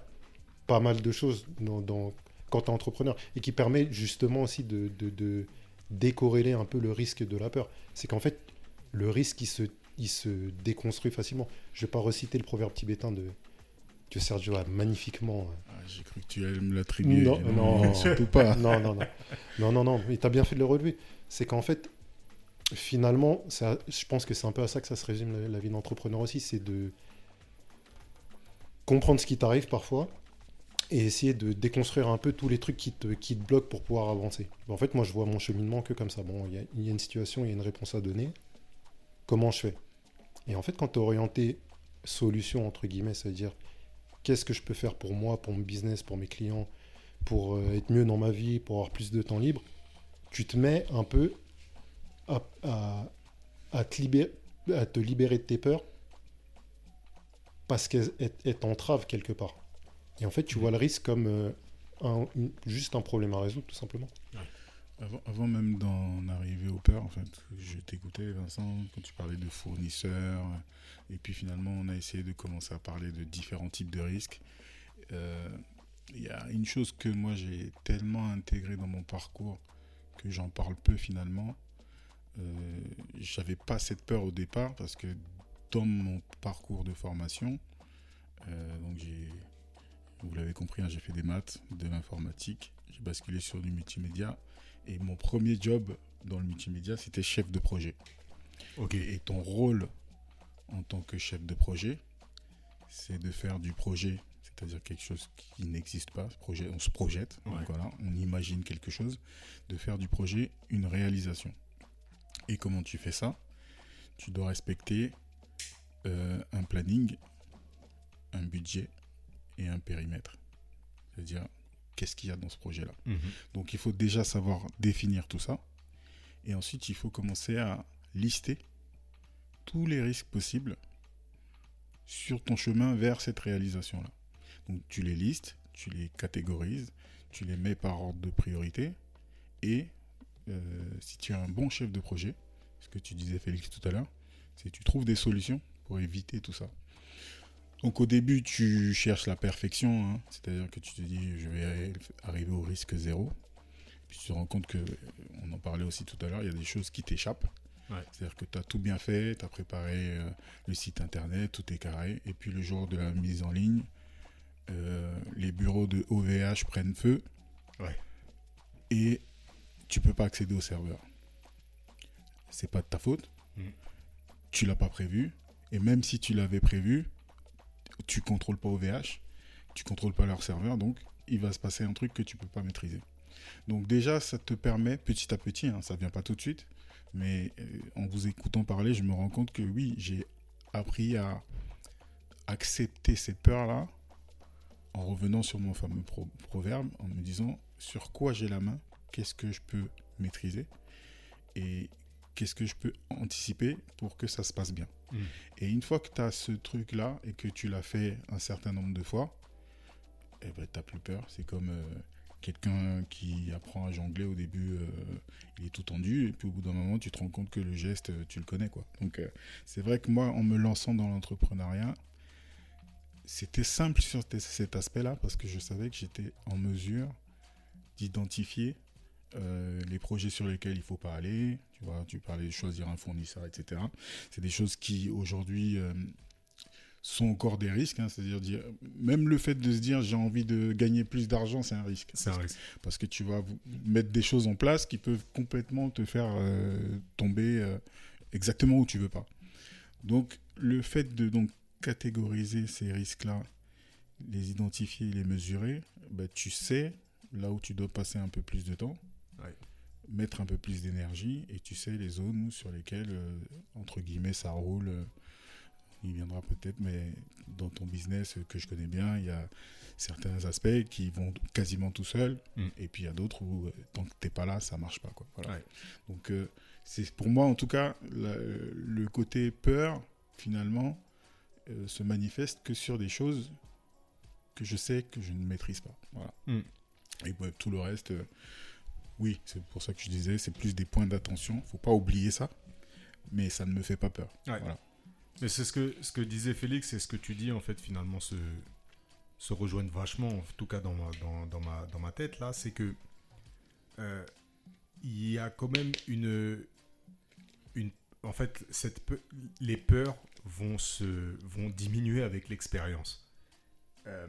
[SPEAKER 2] pas mal de choses dans, dans- quand tu es entrepreneur et qui permet justement aussi de, de, de décorréler un peu le risque de la peur. C'est qu'en fait le risque il se il se déconstruit facilement. Je vais pas reciter le proverbe tibétain de que Sergio a magnifiquement. euh,
[SPEAKER 3] Ah, J'ai cru que tu allais me l'attribuer.
[SPEAKER 2] Non, non.
[SPEAKER 3] surtout pas.
[SPEAKER 2] non, non, non. Non, non, non. Mais tu as bien fait de le relever. C'est qu'en fait, finalement, ça, je pense que c'est un peu à ça que ça se résume la, la vie d'entrepreneur aussi. C'est de comprendre ce qui t'arrive parfois et essayer de déconstruire un peu tous les trucs qui te, qui te bloquent pour pouvoir avancer. En fait, moi, je vois mon cheminement que comme ça. Bon, il y a, une situation, il y a une réponse à donner. Comment je fais? Et en fait, quand tu es orienté solution, entre guillemets, c'est-à-dire qu'est-ce que je peux faire pour moi, pour mon business, pour mes clients, pour euh, être mieux dans ma vie, pour avoir plus de temps libre, tu te mets un peu à te libérer de tes peurs parce qu'elles elles- elles t'entravent quelque part. Et en fait, tu vois le risque comme euh, juste un problème à résoudre, tout simplement.
[SPEAKER 3] Avant, même d'en arriver aux peurs, en fait, je t'écoutais, Vincent, quand tu parlais de fournisseurs. Et puis finalement, on a essayé de commencer à parler de différents types de risques. Euh, Il y a une chose que moi j'ai tellement intégrée dans mon parcours que j'en parle peu finalement. Euh, J'avais pas cette peur au départ parce que dans mon parcours de formation, euh, donc j'ai, vous l'avez compris, hein, j'ai fait des maths, de l'informatique, j'ai basculé sur du multimédia et mon premier job dans le multimédia c'était chef de projet.
[SPEAKER 1] Ok.
[SPEAKER 3] Et ton rôle en tant que chef de projet, c'est de faire du projet, c'est-à-dire quelque chose qui n'existe pas. Projet, on se projette, donc voilà, on imagine quelque chose, de faire du projet une réalisation. Et comment tu fais ça? Tu dois respecter euh, un planning, un budget et un périmètre. C'est-à-dire, qu'est-ce qu'il y a dans ce projet-là
[SPEAKER 1] Mhm.
[SPEAKER 3] donc il faut déjà savoir définir tout ça. Et ensuite, il faut commencer à lister tous les risques possibles sur ton chemin vers cette réalisation-là. Donc tu les listes, tu les catégorises, tu les mets par ordre de priorité. Et euh, si tu es un bon chef de projet, ce que tu disais Félix tout à l'heure, c'est que tu trouves des solutions pour éviter tout ça. Donc au début, tu cherches la perfection, hein. c'est-à-dire que tu te dis, je vais arriver au risque zéro. Puis tu te rends compte que, on en parlait aussi tout à l'heure, il y a des choses qui t'échappent.
[SPEAKER 1] Ouais.
[SPEAKER 3] C'est-à-dire que tu as tout bien fait, tu as préparé euh, le site internet, tout est carré, et puis le jour de la mise en ligne, euh, les bureaux de OVH prennent feu,
[SPEAKER 1] Ouais.
[SPEAKER 3] et tu peux pas accéder au serveur. C'est pas de ta faute,
[SPEAKER 1] Mhm.
[SPEAKER 3] tu l'as pas prévu, et même si tu l'avais prévu, tu contrôles pas OVH, tu contrôles pas leur serveur, donc il va se passer un truc que tu peux pas maîtriser. Donc déjà, ça te permet petit à petit, hein, ça vient pas tout de suite, mais euh, en vous écoutant parler, je me rends compte que oui, j'ai appris à accepter ces peurs-là en revenant sur mon fameux pro- proverbe, en me disant sur quoi j'ai la main, qu'est-ce que je peux maîtriser? Et qu'est-ce que je peux anticiper pour que ça se passe bien.
[SPEAKER 1] Mm.
[SPEAKER 3] Et une fois que tu as ce truc-là et que tu l'as fait un certain nombre de fois, eh ben, tu plus peur. C'est comme euh, quelqu'un qui apprend à jongler au début, euh, il est tout tendu, et puis au bout d'un moment, tu te rends compte que le geste, euh, tu le connais. quoi. Donc euh, c'est vrai que moi, en me lançant dans l'entrepreneuriat, c'était simple sur cet aspect-là parce que je savais que j'étais en mesure d'identifier euh, les projets sur lesquels il faut pas aller. Tu vois, tu parlais de choisir un fournisseur, etc. C'est des choses qui aujourd'hui euh, sont encore des risques. hein. C'est-à-dire dire, même le fait de se dire j'ai envie de gagner plus d'argent, c'est un risque.
[SPEAKER 1] C'est un risque.
[SPEAKER 3] Parce que tu vas mettre des choses en place qui peuvent complètement te faire euh, tomber exactement où tu veux pas. Donc le fait de donc catégoriser ces risques-là, les identifier, les mesurer, bah, tu sais là où tu dois passer un peu plus de temps. Mettre un peu plus d'énergie, et tu sais les zones sur lesquelles, euh, entre guillemets, ça roule. euh, il viendra peut-être, mais dans ton business euh, que je connais bien, il y a certains aspects qui vont quasiment tout seuls,
[SPEAKER 1] Mm.
[SPEAKER 3] et puis il y a d'autres où euh, tant que t'es pas là, ça marche pas. Quoi. Voilà.
[SPEAKER 1] Ouais.
[SPEAKER 3] Donc euh, c'est pour moi en tout cas la- le côté peur finalement euh, se manifeste que sur des choses que je sais que je ne maîtrise pas. Voilà.
[SPEAKER 1] Mm.
[SPEAKER 3] Et tout le reste, euh, oui, c'est pour ça que je disais, c'est plus des points d'attention. Faut pas oublier ça, mais ça ne me fait pas peur.
[SPEAKER 1] Ouais.
[SPEAKER 3] Voilà.
[SPEAKER 1] Mais c'est ce que, ce que disait Félix et ce que tu dis, en fait, finalement, se, se rejoignent vachement, en tout cas dans ma, dans, dans ma, dans ma tête, là, c'est que euh, il y a quand même une, une, en fait, cette pe- les peurs vont, se, vont diminuer avec l'expérience. Euh,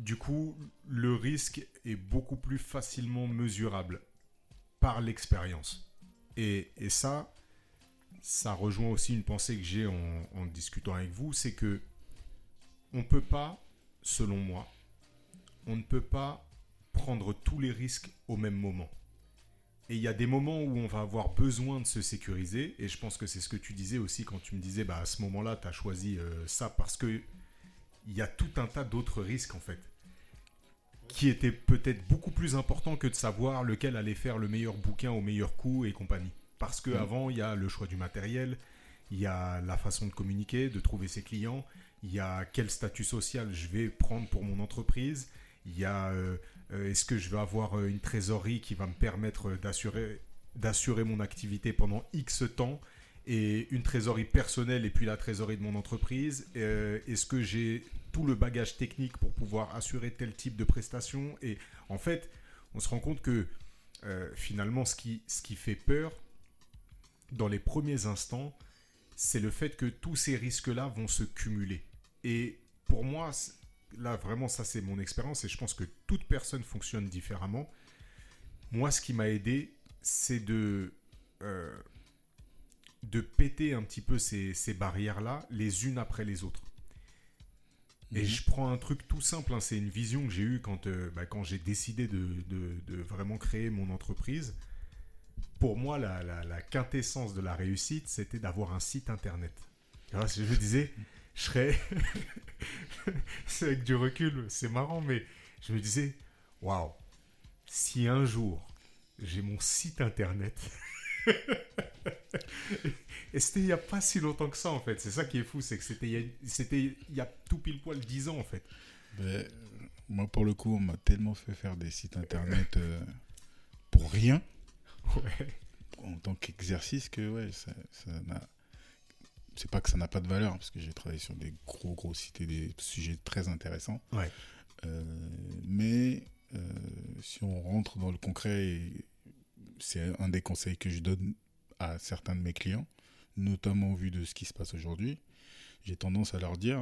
[SPEAKER 1] du coup, le risque est beaucoup plus facilement mesurable par l'expérience. Et, ça, ça rejoint aussi une pensée que j'ai en, discutant avec vous, c'est que on peut pas, selon moi, on ne peut pas prendre tous les risques au même moment. Et il y a des moments où on va avoir besoin de se sécuriser, et je pense que c'est ce que tu disais aussi quand tu me disais, bah, à ce moment-là, tu as choisi euh, ça parce que il y a tout un tas d'autres risques en fait, qui étaient peut-être beaucoup plus importants que de savoir lequel allait faire le meilleur bouquin au meilleur coût et compagnie. Parce que
[SPEAKER 3] Mhm.
[SPEAKER 1] avant, il y a le choix du matériel, il y a la façon de communiquer, de trouver ses clients, il y a quel statut social je vais prendre pour mon entreprise, il y a euh, euh, est-ce que je vais avoir euh, une trésorerie qui va me permettre d'assurer d'assurer mon activité pendant X temps et une trésorerie personnelle et puis la trésorerie de mon entreprise Euh, Est-ce que j'ai tout le bagage technique pour pouvoir assurer tel type de prestation Et en fait, on se rend compte que euh, finalement, ce qui, ce qui fait peur dans les premiers instants, c'est le fait que tous ces risques-là vont se cumuler. Et pour moi, là vraiment, ça c'est mon expérience et je pense que toute personne fonctionne différemment. Moi, ce qui m'a aidé, c'est de, euh, de péter un petit peu ces, ces barrières-là, les unes après les autres. Et
[SPEAKER 3] Mhm.
[SPEAKER 1] je prends un truc tout simple, hein, c'est une vision que j'ai eue quand, euh, bah, quand j'ai décidé de, de- de vraiment créer mon entreprise. Pour moi, la, la- la quintessence de la réussite, c'était d'avoir un site internet. Tu vois, je me disais, je serais. c'est avec du recul, c'est marrant, mais je me disais, waouh, si un jour j'ai mon site internet. Et c'était il n'y a pas si longtemps que ça, en fait. C'est ça qui est fou, c'est que c'était il y a- tout pile poil 10 ans, en fait.
[SPEAKER 3] Ben, moi, pour le coup, on m'a tellement fait faire des sites internet euh, pour rien,
[SPEAKER 1] Ouais.
[SPEAKER 3] en tant qu'exercice, que ouais, ça, ça n'a. C'est pas que ça n'a pas de valeur, parce que j'ai travaillé sur des gros, gros sites et des sujets très intéressants.
[SPEAKER 1] Ouais.
[SPEAKER 3] Euh, mais euh, si on rentre dans le concret, et c'est un des conseils que je donne à certains de mes clients, notamment au vu de ce qui se passe aujourd'hui. J'ai tendance à leur dire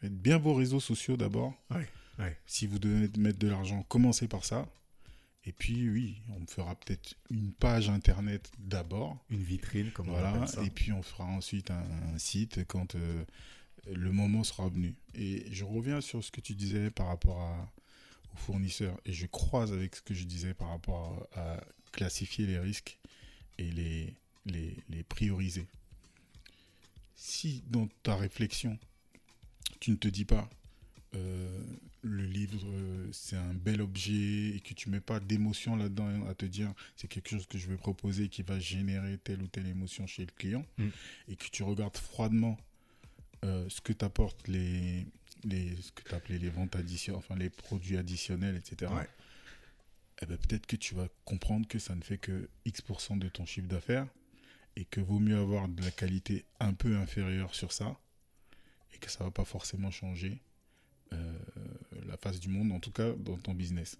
[SPEAKER 3] faites bien vos réseaux sociaux d'abord.
[SPEAKER 1] Ouais, ouais.
[SPEAKER 3] Si vous devez mettre de l'argent, commencez par ça. Et puis, oui, on fera peut-être une page internet d'abord.
[SPEAKER 1] Une vitrine, comme on appelle ça.
[SPEAKER 3] et puis on fera ensuite un, un site quand euh, le moment sera venu. Et je reviens sur ce que tu disais par rapport à, aux fournisseurs, et je croise avec ce que je disais par rapport à, à classifier les risques et les, les, les prioriser. Si dans ta réflexion, tu ne te dis pas euh, le livre euh, c'est un bel objet et que tu mets pas d'émotion là-dedans à te dire c'est quelque chose que je vais proposer qui va générer telle ou telle émotion chez le client
[SPEAKER 1] Mm.
[SPEAKER 3] et que tu regardes froidement euh, ce que t'apportent les, les ce que les ventes additionnelles enfin les produits additionnels etc
[SPEAKER 1] Ouais.
[SPEAKER 3] eh ben, peut-être que tu vas comprendre que ça ne fait que X% de ton chiffre d'affaires et que vaut mieux avoir de la qualité un peu inférieure sur ça et que ça va pas forcément changer euh, la face du monde, en tout cas dans ton business.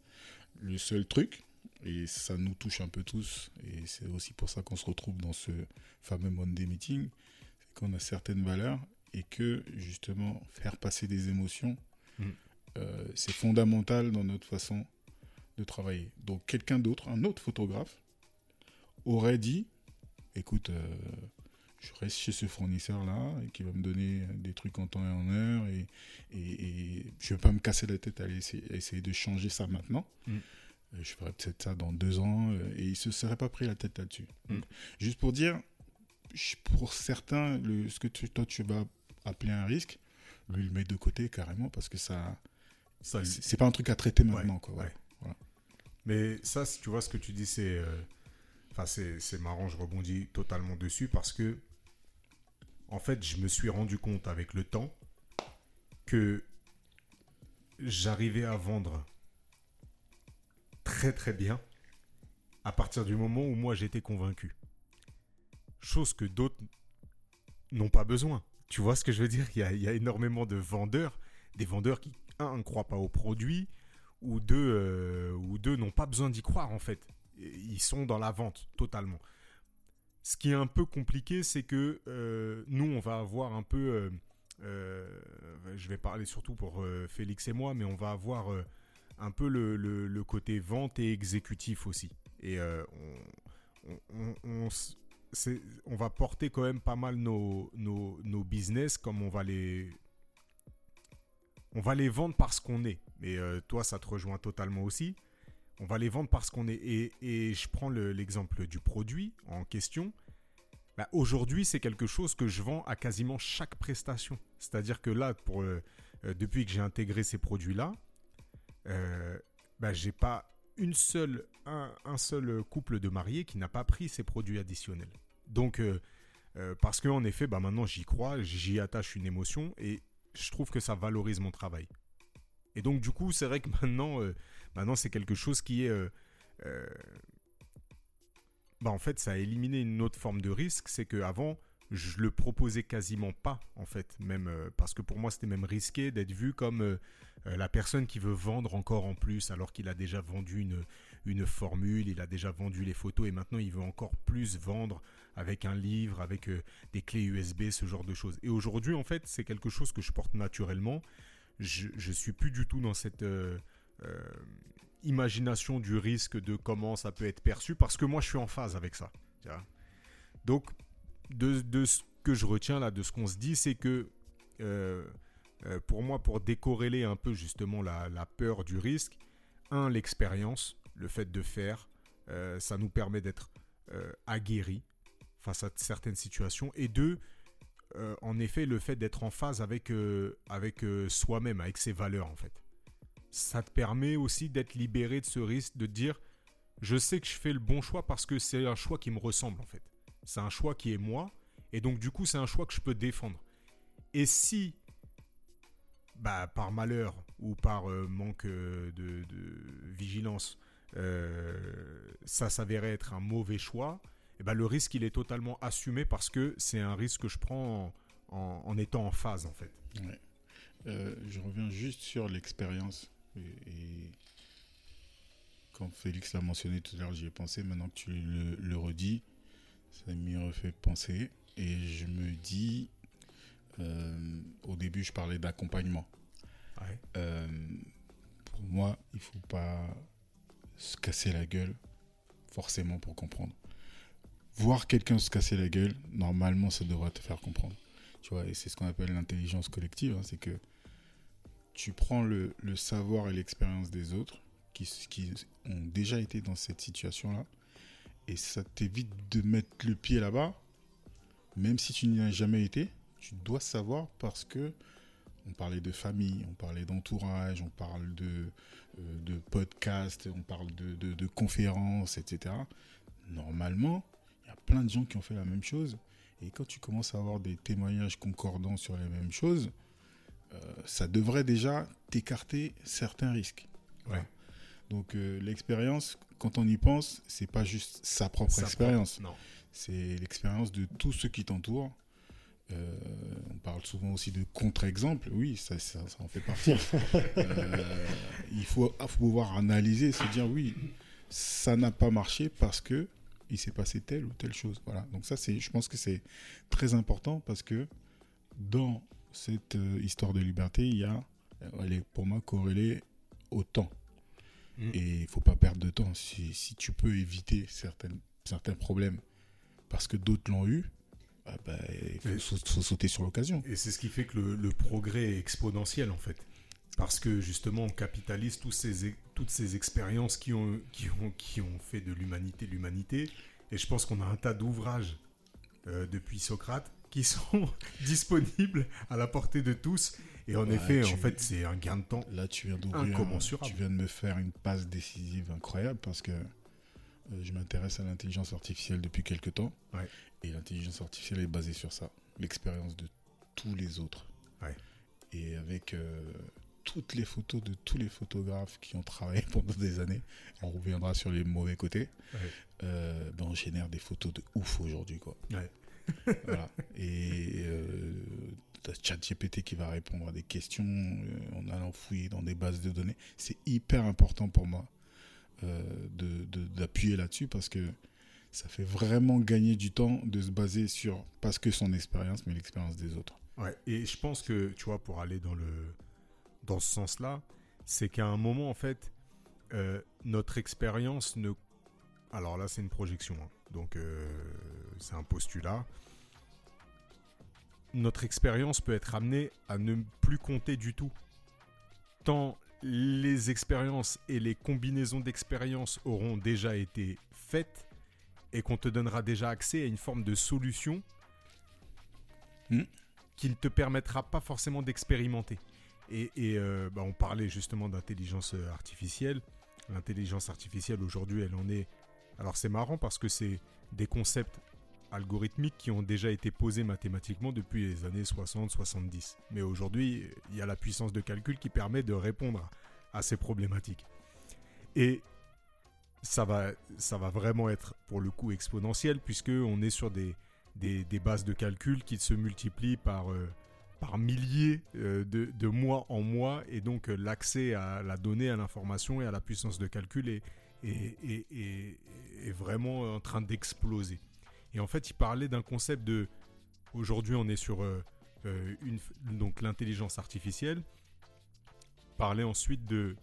[SPEAKER 3] Le seul truc, et ça nous touche un peu tous, et c'est aussi pour ça qu'on se retrouve dans ce fameux Monday Meeting, c'est qu'on a certaines valeurs et que justement faire passer des émotions,
[SPEAKER 1] Mm.
[SPEAKER 3] euh, c'est fondamental dans notre façon de travailler. Donc quelqu'un d'autre, un autre photographe, aurait dit, écoute, euh, je reste chez ce fournisseur-là et qui va me donner des trucs en temps et en heure et, et, et je ne vais pas me casser la tête à essayer, à essayer de changer ça maintenant.
[SPEAKER 1] Mm.
[SPEAKER 3] Euh, Je ferai peut-être ça dans deux ans euh, et il ne se serait pas pris la tête là-dessus.
[SPEAKER 1] Mm.
[SPEAKER 3] Juste pour dire, pour certains, le, ce que tu- toi tu vas appeler un risque, lui il le met de côté carrément parce que ça,
[SPEAKER 1] Ça,
[SPEAKER 3] c'est pas un truc à traiter
[SPEAKER 1] Ouais,
[SPEAKER 3] maintenant. Quoi,
[SPEAKER 1] ouais.
[SPEAKER 3] voilà.
[SPEAKER 1] Mais ça, tu vois ce que tu dis, c'est. euh, Enfin, c'est marrant, je rebondis totalement dessus parce que. En fait, je me suis rendu compte avec le temps que j'arrivais à vendre très très bien à partir du moment où moi j'étais convaincu. Chose que d'autres n'ont pas besoin. Tu vois ce que je veux dire? Il y, a, il y a énormément de vendeurs, des vendeurs qui, un, ne croient pas au produit, ou deux, euh, ou deux n'ont pas besoin d'y croire en fait. Ils sont dans la vente totalement. ce qui est un peu compliqué, c'est que euh, nous, on va avoir un peu. euh, euh, je vais parler surtout pour Félix et moi, mais on va avoir un peu le, côté vente et exécutif aussi. Et on, va porter quand même pas mal nos, business comme on va les. On va les vendre parce qu'on est. Euh, toi, ça te rejoint totalement aussi. On va les vendre parce qu'on est. Et, je prends le- l'exemple du produit en question. Bah, Aujourd'hui, c'est quelque chose que je vends à quasiment chaque prestation. C'est-à-dire que là, euh, euh, depuis que j'ai intégré ces produits-là, euh, bah, j'ai pas une seule, un, seul couple de mariés qui n'a pas pris ces produits additionnels. Donc, euh, parce que en effet, bah, maintenant j'y crois, j'y attache une émotion et je trouve que ça valorise mon travail. Et donc, du coup, c'est vrai que maintenant, maintenant c'est quelque chose qui est. euh, euh, bah, en fait, ça a éliminé une autre forme de risque. C'est qu'avant, je le proposais quasiment pas, en fait. Même, euh, parce que pour moi, c'était même risqué d'être vu comme la personne qui veut vendre encore en plus, alors qu'il a déjà vendu une, une formule, il a déjà vendu les photos et maintenant il veut encore plus vendre avec un livre, avec des clés USB, ce genre de choses. Et aujourd'hui, en fait, c'est quelque chose que je porte naturellement. Je, je suis plus du tout dans cette imagination du risque de comment ça peut être perçu parce que moi, je suis en phase avec ça. Donc, de, ce que je retiens là, de ce qu'on se dit, c'est que euh, euh, pour moi, pour décorréler un peu justement la, la peur du risque, un, l'expérience, le fait de faire, euh, ça nous permet d'être euh, aguerris face à certaines situations. Et deux, euh, en effet, le fait d'être en phase avec, euh, avec euh, soi-même, avec ses valeurs en fait. Ça te permet aussi d'être libéré de ce risque, de dire, je sais que je fais le bon choix parce que c'est un choix qui me ressemble en fait. C'est un choix qui est moi, et donc du coup c'est un choix que je peux défendre. Et si, bah, par malheur ou par euh, manque euh, de, vigilance, euh, ça s'avérait être un mauvais choix, et bah, le risque il est totalement assumé parce que c'est un risque que je prends en, étant en phase en fait.
[SPEAKER 3] Je reviens juste sur l'expérience. Et, et quand Félix l'a mentionné tout à l'heure, j'y ai pensé. Maintenant que tu le, le redis, ça m'y refait penser. Et je me dis, euh, au début, je parlais d'accompagnement.
[SPEAKER 1] Ouais.
[SPEAKER 3] Euh, pour moi, il faut pas se casser la gueule forcément pour comprendre. Voir quelqu'un se casser la gueule, normalement, ça devrait te faire comprendre. Tu vois, et c'est ce qu'on appelle l'intelligence collective. hein, c'est que tu prends le, savoir et l'expérience des autres qui, ont déjà été dans cette situation-là, et ça t'évite de mettre le pied là-bas, même si tu n'y as jamais été. Tu dois savoir parce que on parlait de famille, on parlait d'entourage, on parle de, euh, podcast, on parle de, de, de conférences, etc. Normalement, il y a plein de gens qui ont fait la même chose. Et quand tu commences à avoir des témoignages concordants sur les mêmes choses, ça devrait déjà t'écarter certains risques. Voilà.
[SPEAKER 1] Ouais.
[SPEAKER 3] Donc euh, l'expérience, quand on y pense, c'est pas juste sa propre
[SPEAKER 1] Ça
[SPEAKER 3] expérience c'est l'expérience de tous ceux qui t'entourent. Euh, on parle souvent aussi de contre-exemple, oui, ça, ça, ça en fait partie. Euh, il faut, faut pouvoir analyser, se dire oui, ça n'a pas marché parce que il s'est passé telle ou telle chose. Voilà. Donc ça, c'est, je pense que c'est très important parce que dans cette euh, histoire de liberté, il y a, elle est pour moi corrélée au temps.
[SPEAKER 1] Mm.
[SPEAKER 3] Et il faut pas perdre de temps. Si, si tu peux éviter certaines, certains problèmes parce que d'autres l'ont eu, ah bah, il faut, sauter sur l'occasion.
[SPEAKER 1] Et c'est ce qui fait que le, le progrès est exponentiel en fait. Parce que justement, on capitalise tous ces, toutes ces expériences qui ont, qui, ont, qui ont fait de l'humanité l'humanité. Et je pense qu'on a un tas d'ouvrages euh, depuis Socrate qui sont disponibles à la portée de tous. Et en
[SPEAKER 3] Ouais,
[SPEAKER 1] effet,
[SPEAKER 3] tu-
[SPEAKER 1] en fait, c'est un gain de temps.
[SPEAKER 3] Là, tu viens d'ouvrir,
[SPEAKER 1] Incommensurable.
[SPEAKER 3] tu viens de me faire une passe décisive incroyable parce que euh, je m'intéresse à l'intelligence artificielle depuis quelques temps.
[SPEAKER 1] Ouais.
[SPEAKER 3] Et l'intelligence artificielle est basée sur ça, l'expérience de tous les autres.
[SPEAKER 1] Ouais.
[SPEAKER 3] Et avec euh, toutes les photos de tous les photographes qui ont travaillé pendant des années, on reviendra sur les mauvais côtés.
[SPEAKER 1] Ouais.
[SPEAKER 3] euh, ben, on génère des photos de ouf aujourd'hui, quoi. Et euh, ChatGPT qui va répondre à des questions euh, en allant fouiller dans des bases de données. C'est hyper important pour moi euh, d'appuyer là-dessus parce que ça fait vraiment gagner du temps de se baser sur, pas que son expérience, mais l'expérience des autres.
[SPEAKER 1] Ouais, et je pense que, tu vois, pour aller dans, le, dans ce sens-là, c'est qu'à un moment, en fait, euh, notre expérience ne. Alors là, c'est une projection, hein. donc euh, c'est un postulat. Notre expérience peut être amenée à ne plus compter du tout. Tant les expériences et les combinaisons d'expériences auront déjà été faites et qu'on te donnera déjà accès à une forme de solution
[SPEAKER 3] Hmm.
[SPEAKER 1] qui ne te permettra pas forcément d'expérimenter. Et, et, euh, bah, on parlait justement d'intelligence artificielle. L'intelligence artificielle aujourd'hui, elle en est. Alors c'est marrant parce que c'est des concepts algorithmiques qui ont déjà été posés mathématiquement depuis les années 60-70. Mais aujourd'hui, il y a la puissance de calcul qui permet de répondre à ces problématiques. Et ça va, vraiment être pour le coup exponentiel puisque on est sur des, bases de calcul qui se multiplient par, euh, milliers euh, de, de mois en mois et donc euh, l'accès à la donnée, à l'information et à la puissance de calcul est, est, vraiment en train d'exploser. Et en fait, il parlait d'un concept de... Aujourd'hui, on est sur euh, euh, une, donc l'intelligence artificielle. Parlait ensuite de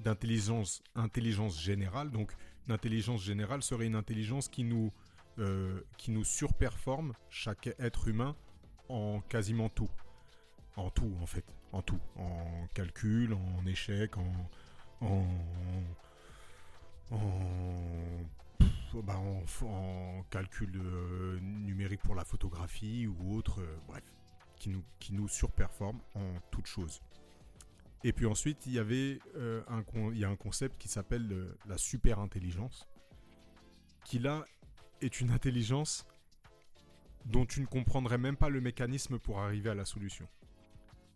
[SPEAKER 1] d'intelligence intelligence générale. Donc, l'intelligence générale serait une intelligence qui nous euh, qui nous surperforme chaque être humain en quasiment tout. En tout, en fait. En tout. En calcul, en échec, en. En, bah, en- calcul euh, numérique pour la photographie ou autre. euh, bref. Qui nous, qui nous surperforme en toute chose. Et puis ensuite, il y avait euh, un, il y a un concept qui s'appelle la super intelligence, qui là est une intelligence dont tu ne comprendrais même pas le mécanisme pour arriver à la solution.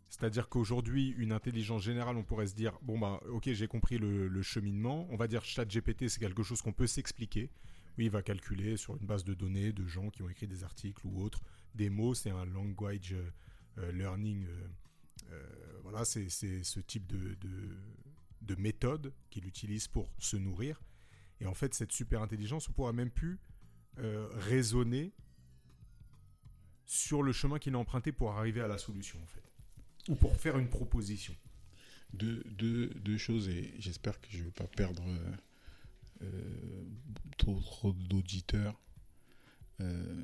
[SPEAKER 1] C'est-à-dire qu'aujourd'hui, une intelligence générale, on pourrait se dire, bon bah ok, j'ai compris le, cheminement, on va dire ChatGPT, c'est quelque chose qu'on peut s'expliquer. Oui, il va calculer sur une base de données de gens qui ont écrit des articles ou autres, des mots, c'est un language euh, euh, learning, euh, voilà, c'est ce type de, de, de méthode qu'il utilise pour se nourrir. Et en fait, cette super intelligence, on pourra même plus raisonner sur le chemin qu'il a emprunté pour arriver à la solution, en fait. Ou pour faire une proposition.
[SPEAKER 3] Deux, deux, deux choses, et j'espère que je ne vais pas perdre euh, euh, trop, trop d'auditeurs. Euh,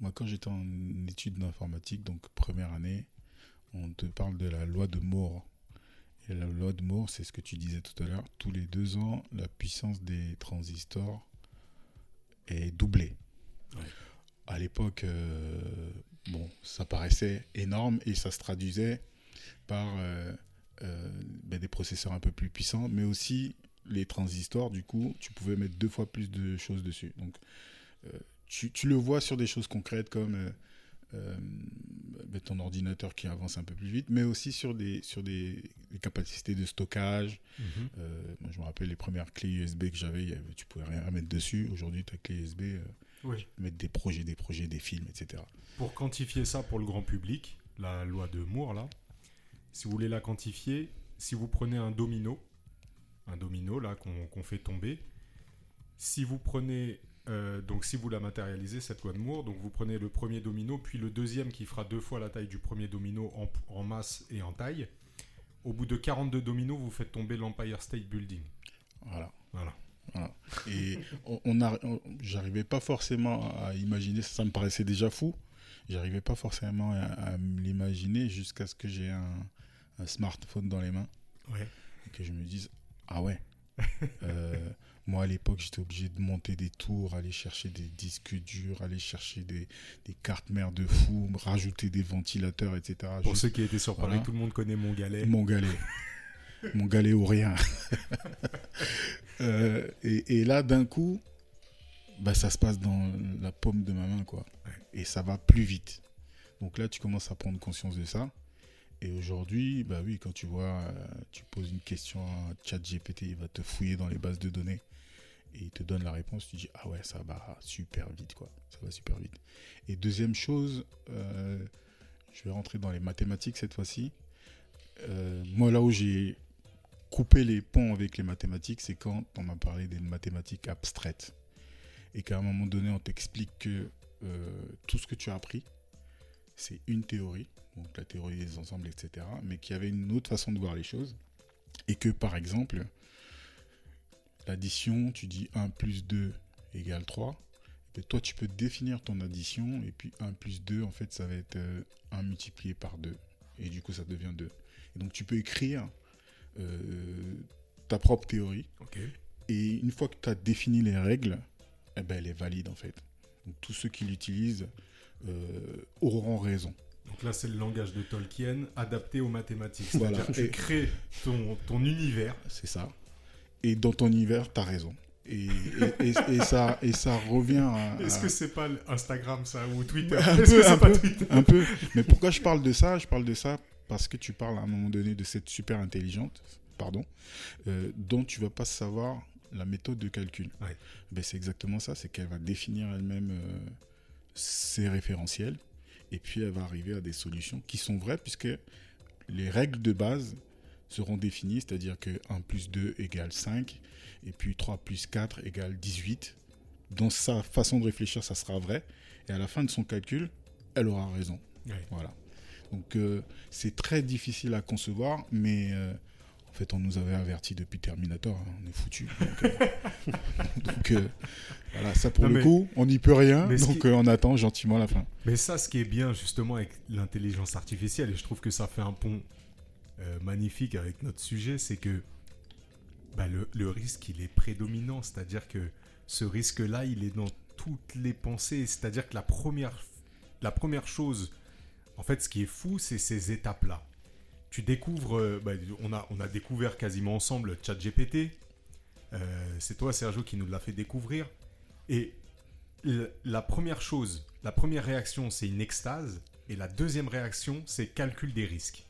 [SPEAKER 3] moi, quand j'étais en études d'informatique, donc première année, on te parle de la loi de Moore. Et la loi de Moore, c'est ce que tu disais tout à l'heure. Tous les deux ans, la puissance des transistors est doublée.
[SPEAKER 1] Ouais.
[SPEAKER 3] À l'époque, euh, bon, ça paraissait énorme et ça se traduisait par euh, euh, ben, des processeurs un peu plus puissants, mais aussi les transistors, du coup, tu pouvais mettre deux fois plus de choses dessus. Donc, euh, tu, tu le vois sur des choses concrètes comme euh, ben, ton ordinateur qui avance un peu plus vite, mais aussi sur des, sur des, des capacités de stockage. Euh, moi, je me rappelle les premières clés USB que j'avais, tu pouvais rien mettre dessus. Aujourd'hui, ta clé USB, euh,
[SPEAKER 1] Oui.
[SPEAKER 3] mettre des projets, des projets, des films, etc.
[SPEAKER 1] Pour quantifier ça pour le grand public, la loi de Moore, là, si vous voulez la quantifier, si vous prenez un domino, un domino, là, qu'on fait tomber, si vous prenez, euh, donc si vous la matérialisez, cette loi de Moore, donc vous prenez le premier domino, puis le deuxième qui fera deux fois la taille du premier domino en, en masse et en taille, au bout de 42 dominos, vous faites tomber l'Empire State Building.
[SPEAKER 3] Voilà.
[SPEAKER 1] Voilà.
[SPEAKER 3] Voilà. Et on, on j'arrivais pas forcément à imaginer, ça, ça me paraissait déjà fou. J'arrivais pas forcément à, à l'imaginer jusqu'à ce que j'ai un, un smartphone dans les mains
[SPEAKER 1] Ouais.
[SPEAKER 3] et que je me dise ah ouais. Euh, moi à l'époque j'étais obligé de monter des tours, aller chercher des disques durs, aller chercher des, des cartes mères de fou, rajouter des ventilateurs, etc.
[SPEAKER 1] Pour
[SPEAKER 3] Juste
[SPEAKER 1] ceux qui étaient sur Paris,
[SPEAKER 3] Voilà.
[SPEAKER 1] tout le monde connaît mon galet.
[SPEAKER 3] mon galet. mon galet ou rien. Euh, et, et là, d'un coup, bah, ça se passe dans la paume de ma main, quoi.
[SPEAKER 1] Ouais.
[SPEAKER 3] Et ça va plus vite. Donc là, tu commences à prendre conscience de ça. Et aujourd'hui, bah oui, quand tu vois, euh, tu poses une question à ChatGPT, il va te fouiller dans les bases de données et il te donne la réponse. Tu dis ah ouais, ça va super vite, quoi. Ça va super vite. Et deuxième chose, euh, je vais rentrer dans les mathématiques cette fois-ci. Euh, moi, là où j'ai coupé les ponts avec les mathématiques, c'est quand on m'a parlé des mathématiques abstraites. et qu'à un moment donné, on t'explique que tout ce que tu as appris, c'est une théorie, donc la théorie des ensembles, etc., mais qu'il y avait une autre façon de voir les choses, et que par exemple, l'addition, tu dis 1 plus 2 égale 3, et toi tu peux définir ton addition, et puis 1 plus 2, en fait, ça va être 1 multiplié par 2, et du coup ça devient 2. Et donc tu peux écrire euh, ta propre théorie,
[SPEAKER 1] Ok.
[SPEAKER 3] et une fois que tu as défini les règles, eh ben, elle est valide en fait. Donc, tous ceux qui l'utilisent euh, auront raison.
[SPEAKER 1] Donc là, c'est le langage de Tolkien adapté aux mathématiques.
[SPEAKER 3] Voilà.
[SPEAKER 1] C'est-à-dire tu crées ton, ton univers.
[SPEAKER 3] C'est ça. Et dans ton univers, tu as raison. Et, et- et- et ça, et ça revient à.
[SPEAKER 1] Est-ce que c'est pas Instagram ça ou Twitter
[SPEAKER 3] Un
[SPEAKER 1] Est-ce
[SPEAKER 3] peu,
[SPEAKER 1] que c'est
[SPEAKER 3] un
[SPEAKER 1] pas
[SPEAKER 3] peu.
[SPEAKER 1] Twitter
[SPEAKER 3] un peu. Mais pourquoi je parle de ça? Je parle de ça parce que tu parles à un moment donné de cette super intelligente, pardon, euh, dont tu vas pas savoir la méthode de calcul.
[SPEAKER 1] Ouais.
[SPEAKER 3] Ben, c'est exactement ça, c'est qu'elle va définir elle-même euh, ses référentiels et puis elle va arriver à des solutions qui sont vraies puisque les règles de base seront définies, c'est-à-dire que 1 plus 2 égale 5 et puis 3 plus 4 égale 18. Dans sa façon de réfléchir, ça sera vrai et à la fin de son calcul, elle aura raison. Voilà. Donc euh, c'est très difficile à concevoir, mais euh, fait on nous avait averti depuis Terminator, hein, on est foutu. Donc, euh, donc, euh, voilà, ça pour
[SPEAKER 1] Non,
[SPEAKER 3] le
[SPEAKER 1] mais-
[SPEAKER 3] coup, on n'y peut rien, donc
[SPEAKER 1] qui-
[SPEAKER 3] euh, on attend gentiment la fin.
[SPEAKER 1] Mais ça, ce qui est bien justement avec l'intelligence artificielle, et je trouve que ça fait un pont magnifique avec notre sujet, c'est que bah, le, le risque, il est prédominant. C'est-à-dire que ce risque-là, il est dans toutes les pensées. C'est-à-dire que la première, la première chose, en fait, ce qui est fou, c'est ces étapes-là. Tu découvres, euh, bah, on, a, on a découvert quasiment ensemble ChatGPT. Euh, c'est toi, Sergio, qui nous l'a fait découvrir. Et la première chose, la première réaction, c'est une extase. Et la deuxième réaction, c'est calcul des risques.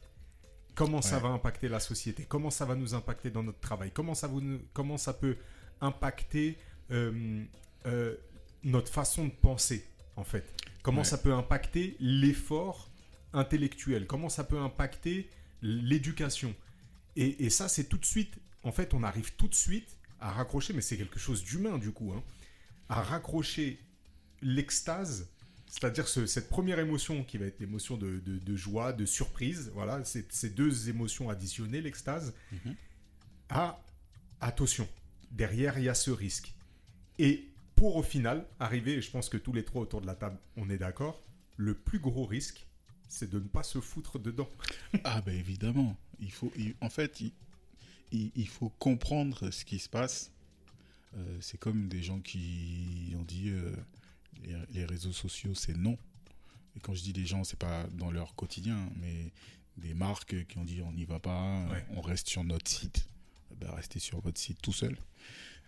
[SPEAKER 1] Comment ça va impacter la société? Comment ça va nous impacter dans notre travail? Comment ça, vous- comment ça peut impacter euh, euh, notre façon de penser, en fait? Comment
[SPEAKER 3] Ouais.
[SPEAKER 1] ça peut impacter l'effort intellectuel? Comment ça peut impacter l'éducation et, et ça, c'est tout de suite, en fait, on arrive tout de suite à raccrocher, mais c'est quelque chose d'humain du coup, hein, à raccrocher l'extase, c'est-à-dire ce- cette première émotion qui va être l'émotion de, de- de joie, de surprise, voilà, ces deux émotions additionnées, l'extase,
[SPEAKER 3] Mhm.
[SPEAKER 1] à attention, derrière il y a ce risque. Et pour au final arriver, et je pense que tous les trois autour de la table, on est d'accord, le plus gros risque, c'est de ne pas se foutre dedans.
[SPEAKER 3] Ah ben évidemment, il faut, il- en fait, il, il- il faut comprendre ce qui se passe. Euh, c'est comme des gens qui ont dit euh, les, les réseaux sociaux c'est non. Et quand je dis des gens, c'est pas dans leur quotidien, mais des marques qui ont dit on n'y va pas,
[SPEAKER 1] Ouais.
[SPEAKER 3] on reste sur notre site. Eh Ben, restez sur votre site tout seul.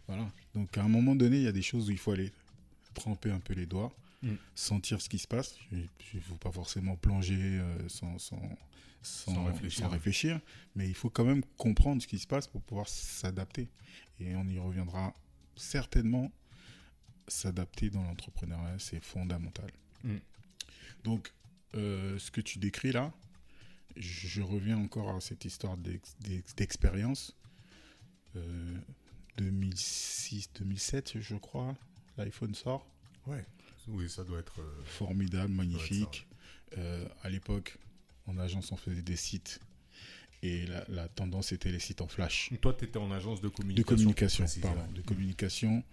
[SPEAKER 3] Voilà. Donc à un moment donné, il y a des choses où il faut aller tremper un peu les doigts,
[SPEAKER 1] Mm.
[SPEAKER 3] sentir ce qui se passe. Il ne faut pas forcément plonger euh, sans, sans, sans,
[SPEAKER 1] Sans réfléchir.
[SPEAKER 3] sans réfléchir, mais il faut quand même comprendre ce qui se passe pour pouvoir s'adapter. Et on y reviendra certainement. S'adapter dans l'entrepreneuriat, c'est fondamental.
[SPEAKER 1] Mm.
[SPEAKER 3] Donc, euh, ce que tu décris là, je je reviens encore à cette histoire d'ex- d'ex- d'expérience. Euh, 2006-2007, je crois, l'iPhone sort.
[SPEAKER 1] Ouais. Oui, ça doit être. euh,
[SPEAKER 3] Formidable,
[SPEAKER 1] ça,
[SPEAKER 3] magnifique. Euh, à l'époque, en agence, on faisait des sites. Et la, la tendance était les sites en flash.
[SPEAKER 1] Toi, tu étais en agence de
[SPEAKER 3] De
[SPEAKER 1] communication.
[SPEAKER 3] communication,
[SPEAKER 1] pour préciser,
[SPEAKER 3] pardon. De communication,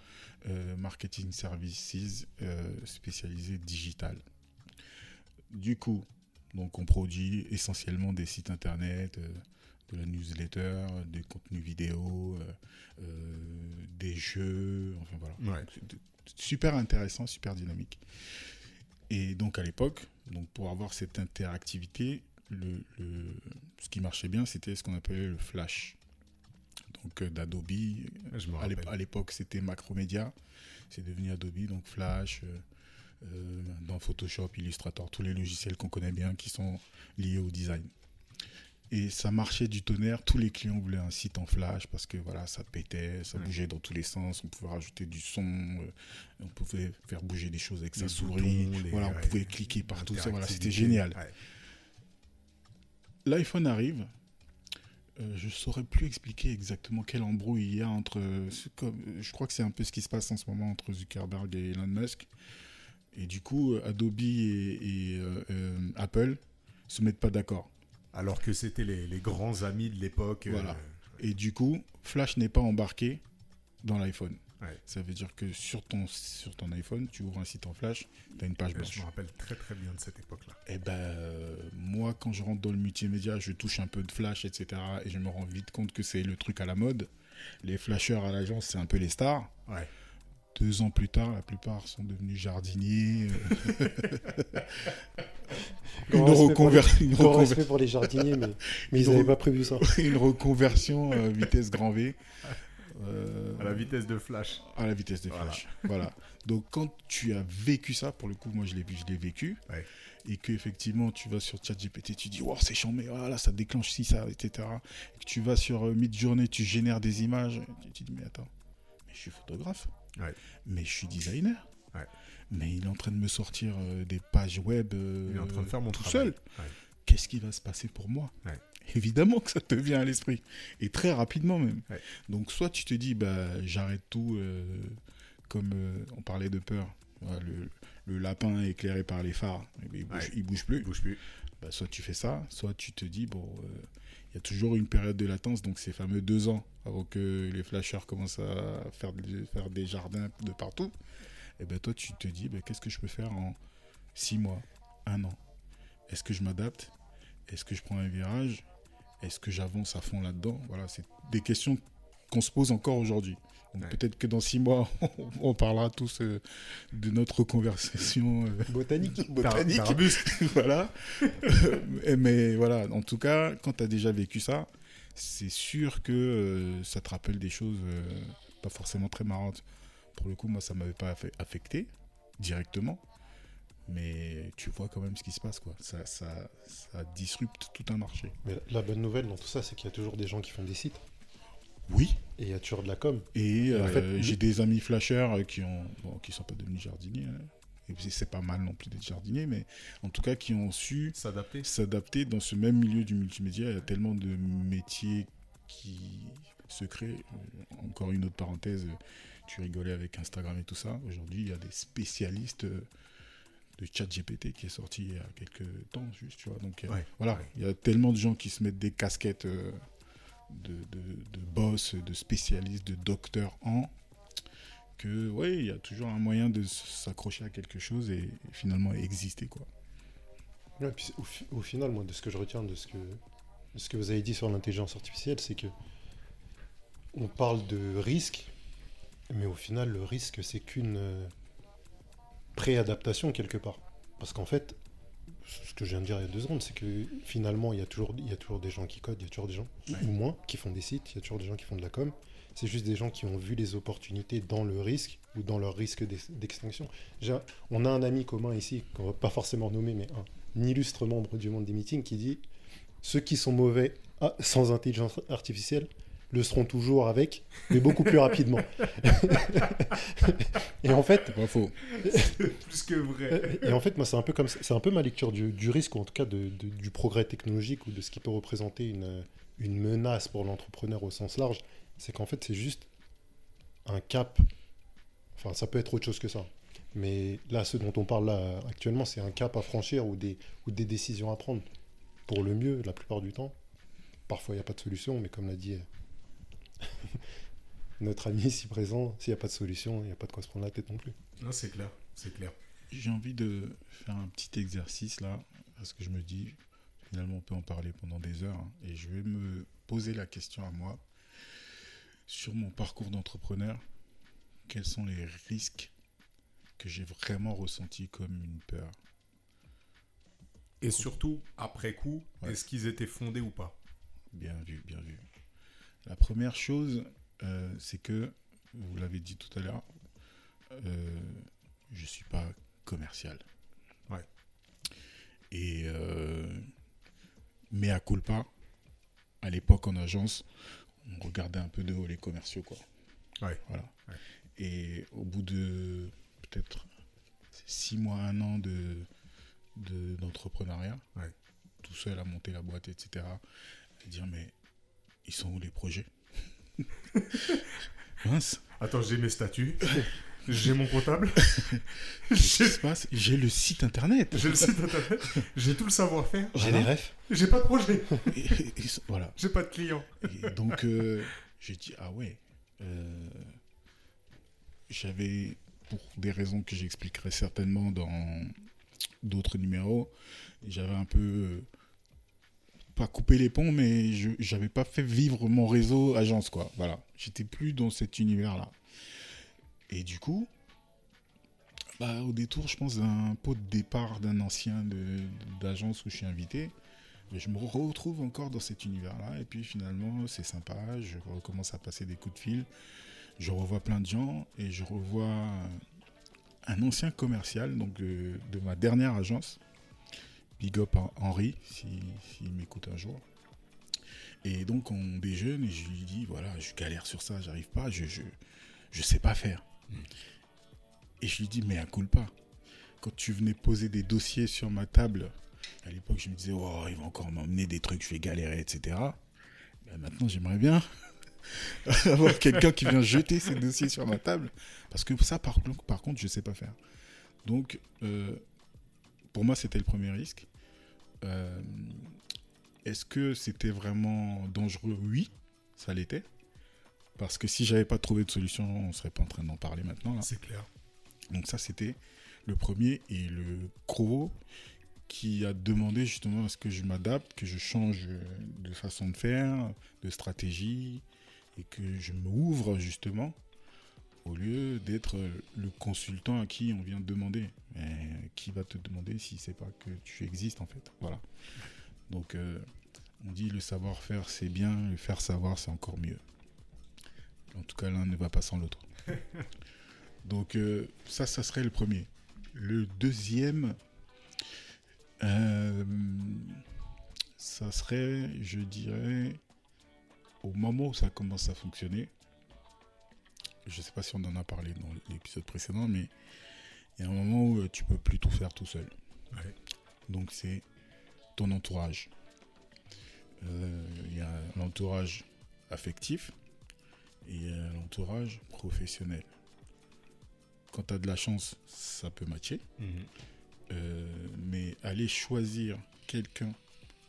[SPEAKER 3] euh, marketing services, spécialisé digital. Du coup, donc on produit essentiellement des sites internet, de la newsletter, des contenus vidéo, euh, euh, des jeux, enfin voilà.
[SPEAKER 1] Ouais.
[SPEAKER 3] Super intéressant, super dynamique. Et donc à l'époque, donc pour avoir cette interactivité, le, le- ce qui marchait bien, c'était ce qu'on appelait le flash. Donc euh, d'Adobe. À l'époque, c'était Macromedia. C'est devenu Adobe, donc Flash. euh, euh, dans Photoshop, Illustrator, tous les logiciels qu'on connaît bien qui sont liés au design. Et ça marchait du tonnerre. Tous les clients voulaient un site en flash parce que voilà, ça pétait, ça bougeait dans tous les sens. On pouvait rajouter du son, euh, on pouvait faire bouger des choses avec
[SPEAKER 1] Les
[SPEAKER 3] sa souris.
[SPEAKER 1] boutons, les-
[SPEAKER 3] voilà, on
[SPEAKER 1] ouais,
[SPEAKER 3] pouvait cliquer partout. Ça, voilà, c'était génial.
[SPEAKER 1] Ouais.
[SPEAKER 3] L'iPhone arrive. euh, je saurais plus expliquer exactement quel embrouille il y a entre. comme- je crois que c'est un peu ce qui se passe en ce moment entre Zuckerberg et Elon Musk. Et du coup, Adobe et, et, euh, euh, Apple se mettent pas d'accord.
[SPEAKER 1] Alors que c'était les, les grands amis de l'époque. euh,
[SPEAKER 3] Voilà. Et du coup, Flash n'est pas embarqué dans l'iPhone.
[SPEAKER 1] Ouais.
[SPEAKER 3] Ça veut dire que sur ton, sur ton iPhone, tu ouvres un site en Flash, tu as une page
[SPEAKER 1] euh,
[SPEAKER 3] blanche.
[SPEAKER 1] je me rappelle très très bien de cette époque-là.
[SPEAKER 3] Et ben, euh, moi, quand je rentre dans le multimédia, je touche un peu de Flash, etc. Et je me rends vite compte que c'est le truc à la mode. Les flasheurs à l'agence, c'est un peu les stars.
[SPEAKER 1] Ouais.
[SPEAKER 3] Deux ans plus tard, la plupart sont devenus jardiniers. euh, une,
[SPEAKER 2] respect pour les-
[SPEAKER 3] reconver- une
[SPEAKER 2] Grand
[SPEAKER 3] reconver-
[SPEAKER 2] respect pour les jardiniers, mais, mais ils n'avaient pas prévu ça.
[SPEAKER 3] une reconversion euh, vitesse grand V. Euh,
[SPEAKER 1] À la vitesse de flash.
[SPEAKER 3] à la vitesse des
[SPEAKER 1] Voilà.
[SPEAKER 3] flashs. Voilà. Donc quand tu as vécu ça, pour le coup, moi je l'ai je l'ai vécu,
[SPEAKER 1] Ouais.
[SPEAKER 3] et que effectivement tu vas sur ChatGPT, tu dis wow c'est chambé, voilà ça déclenche ci ça, etc. Et que tu vas sur euh, Midjourney, tu génères des images, tu te dis mais attends, mais je suis photographe,
[SPEAKER 1] Ouais.
[SPEAKER 3] mais je suis designer,
[SPEAKER 1] Ouais.
[SPEAKER 3] mais il est en train de me sortir euh, des pages web euh,
[SPEAKER 1] Il est en train de faire mon
[SPEAKER 3] tout
[SPEAKER 1] travail.
[SPEAKER 3] seul.
[SPEAKER 1] Ouais.
[SPEAKER 3] Qu'est-ce qui va se passer pour moi? Évidemment que ça te vient à l'esprit. Et très rapidement même. Donc soit tu te dis, bah, j'arrête tout, euh, comme on parlait de peur. Le, le lapin éclairé par les phares, eh ben, il bouge, il bouge
[SPEAKER 1] Il
[SPEAKER 3] plus.
[SPEAKER 1] bouge plus.
[SPEAKER 3] Bah, soit tu fais ça, soit tu te dis, bon, il y a toujours une période de latence, donc ces fameux deux ans avant que les flasheurs commencent à faire, des- jardins de partout. Et ben toi, tu te dis, bah, qu'est-ce que je peux faire en six mois, un an? Est-ce que je m'adapte? Est-ce que je prends un virage? Est-ce que j'avance à fond là-dedans? Voilà, c'est des questions qu'on se pose encore aujourd'hui.
[SPEAKER 1] Ouais.
[SPEAKER 3] peut-être que dans six mois, on parlera tous euh, de notre conversation euh,
[SPEAKER 2] Botanique.
[SPEAKER 3] botanique. Voilà. Euh, mais voilà, en tout cas, quand tu as déjà vécu ça, c'est sûr que euh, ça te rappelle des choses pas forcément très marrantes. Pour le coup, moi, ça m'avait pas affe- affecté directement. Mais tu vois quand même ce qui se passe, quoi. Ça, ça, ça disrupte tout un marché.
[SPEAKER 2] Mais la bonne nouvelle dans tout ça, c'est qu'il y a toujours des gens qui font des sites.
[SPEAKER 3] Oui.
[SPEAKER 2] Et il y a toujours de la com.
[SPEAKER 3] Et
[SPEAKER 2] En
[SPEAKER 3] euh,
[SPEAKER 2] fait,
[SPEAKER 3] j'ai des amis flasheurs qui ont, bon, qui sont pas devenus jardiniers. hein. Et c'est pas mal non plus d'être jardinier, mais en tout cas qui ont su
[SPEAKER 1] S'adapter.
[SPEAKER 3] s'adapter dans ce même milieu du multimédia. Il y a tellement de métiers qui se créent. Euh, Encore une autre parenthèse, euh, tu rigolais avec Instagram et tout ça. Aujourd'hui, il y a des spécialistes euh, de ChatGPT qui est sorti il y a quelques temps, juste, tu vois. Donc euh,
[SPEAKER 1] Ouais,
[SPEAKER 3] voilà,
[SPEAKER 1] ouais.
[SPEAKER 3] il y a tellement de gens qui se mettent des casquettes euh, de, de, boss, de spécialistes, de docteurs en que ouais, il y a toujours un moyen de s'accrocher à quelque chose et finalement exister quoi.
[SPEAKER 2] Au, fi- au final, moi, de ce que je retiens de ce que, ce que vous avez dit sur l'intelligence artificielle, c'est que on parle de risque, mais au final, le risque, c'est qu'une euh, préadaptation quelque part. Parce qu'en fait, ce que je viens de dire il y a deux secondes, c'est que finalement, il y, a toujours, il y a toujours des gens qui codent, il y a toujours des gens,
[SPEAKER 1] Ouais.
[SPEAKER 2] ou moins, qui font des sites, il y a toujours des gens qui font de la com. C'est juste des gens qui ont vu les opportunités dans le risque ou dans leur risque d'ex- d'extinction. On a un ami commun ici, qu'on va pas forcément nommer, mais un, illustre membre du monde des meetings qui dit ceux qui sont mauvais ah, sans intelligence artificielle le seront toujours avec, mais beaucoup plus rapidement. et en fait,
[SPEAKER 3] C'est pas faux.
[SPEAKER 1] Plus que vrai.
[SPEAKER 2] et en fait, moi, c'est un peu comme c'est un peu ma lecture du, du risque, ou en tout cas de- de- du progrès technologique ou de ce qui peut représenter une, une menace pour l'entrepreneur au sens large. C'est qu'en fait, c'est juste un cap. Enfin, ça peut être autre chose que ça. Mais là, ce dont on parle là actuellement, c'est un cap à franchir ou des, ou des décisions à prendre. Pour le mieux, la plupart du temps. Parfois, il n'y a pas de solution, mais comme l'a dit notre ami ici présent, s'il n'y a pas de solution, il n'y a pas de quoi se prendre la tête non plus.
[SPEAKER 1] Non, c'est clair. C'est clair.
[SPEAKER 3] J'ai envie de faire un petit exercice là, parce que je me dis, finalement, on peut en parler pendant des heures, hein, et je vais me poser la question à moi sur mon parcours d'entrepreneur. Quels sont les risques que j'ai vraiment ressentis comme une peur?
[SPEAKER 1] Et surtout, après coup,
[SPEAKER 3] Ouais.
[SPEAKER 1] est-ce qu'ils étaient fondés ou pas?
[SPEAKER 3] Bien vu, bien vu. La première chose, euh, c'est que, vous l'avez dit tout à l'heure, euh, je ne suis pas commercial.
[SPEAKER 1] Ouais.
[SPEAKER 3] Et, euh, mais à culpa, à l'époque en agence, on regardait un peu de haut les commerciaux, quoi.
[SPEAKER 1] Ouais.
[SPEAKER 3] Voilà.
[SPEAKER 1] Ouais.
[SPEAKER 3] Et au bout de peut-être six mois, un an de de- d'entrepreneuriat, tout seul à monter la boîte, etc. À dire mais ils sont où les projets Mince.
[SPEAKER 1] Attends, j'ai mes statuts. J'ai mon comptable.
[SPEAKER 3] Qu'est-ce qui
[SPEAKER 1] J'ai
[SPEAKER 3] se passe? J'ai le site internet.
[SPEAKER 1] j'ai le site internet. J'ai tout le savoir-faire.
[SPEAKER 2] J'ai
[SPEAKER 3] Voilà.
[SPEAKER 2] des refs.
[SPEAKER 1] J'ai pas de projet.
[SPEAKER 3] Et- et- et- voilà.
[SPEAKER 1] J'ai pas de clients.
[SPEAKER 3] Et donc, euh, j'ai dit, ah ouais. euh, J'avais, pour des raisons que j'expliquerai certainement dans d'autres numéros, j'avais un peu, euh, pas coupé les ponts, mais je j'avais pas fait vivre mon réseau agence, quoi. Voilà. J'étais plus dans cet univers-là. Et du coup, bah, au détour, je pense, d'un pot de départ d'un ancien d'agence où je suis invité, je me retrouve encore dans cet univers-là. Et puis finalement, c'est sympa. Je recommence à passer des coups de fil. Je revois plein de gens et je revois un ancien commercial donc de ma dernière agence. Big up à Henri, s'il si, m'écoute un jour. Et donc on déjeune et je lui dis voilà, je galère sur ça, j'arrive pas, je, je, je sais pas faire. Et je lui dis mais à coule pas. Quand tu venais poser des dossiers sur ma table, à l'époque, je me disais, oh, il va encore m'emmener des trucs, je vais galérer, etc. Ben, maintenant, j'aimerais bien avoir quelqu'un qui vient jeter ses dossiers sur ma table. Parce que ça, par, contre- par contre, je ne sais pas faire. Donc, euh, pour moi, c'était le premier risque. Euh, Est-ce que c'était vraiment dangereux? Oui, ça l'était. Parce que si j'avais pas trouvé de solution, on serait pas en train d'en parler maintenant.
[SPEAKER 1] C'est clair.
[SPEAKER 3] Donc ça, c'était le premier et le gros qui a demandé justement à ce que je m'adapte, que je change de façon de faire, de stratégie, et que je m'ouvre justement, au lieu d'être le consultant à qui on vient demander. Mais qui va te demander si c'est pas que tu existes en fait. Voilà. Donc euh, on dit le savoir-faire c'est bien, le faire savoir c'est encore mieux. En tout cas, l'un ne va pas sans l'autre. Donc euh, ça, ça serait le premier. Le deuxième, euh, ça serait, je dirais, au moment où ça commence à fonctionner. Je ne sais pas si on en a parlé dans l'épisode précédent, mais il y a un moment où euh, tu peux plus tout faire tout seul.
[SPEAKER 1] Ouais.
[SPEAKER 3] Donc c'est ton entourage. Euh, Il y a l'entourage affectif et a l'entourage professionnel. Quand tu as de la chance, ça peut matcher.
[SPEAKER 1] Mhm.
[SPEAKER 3] Euh, mais aller choisir quelqu'un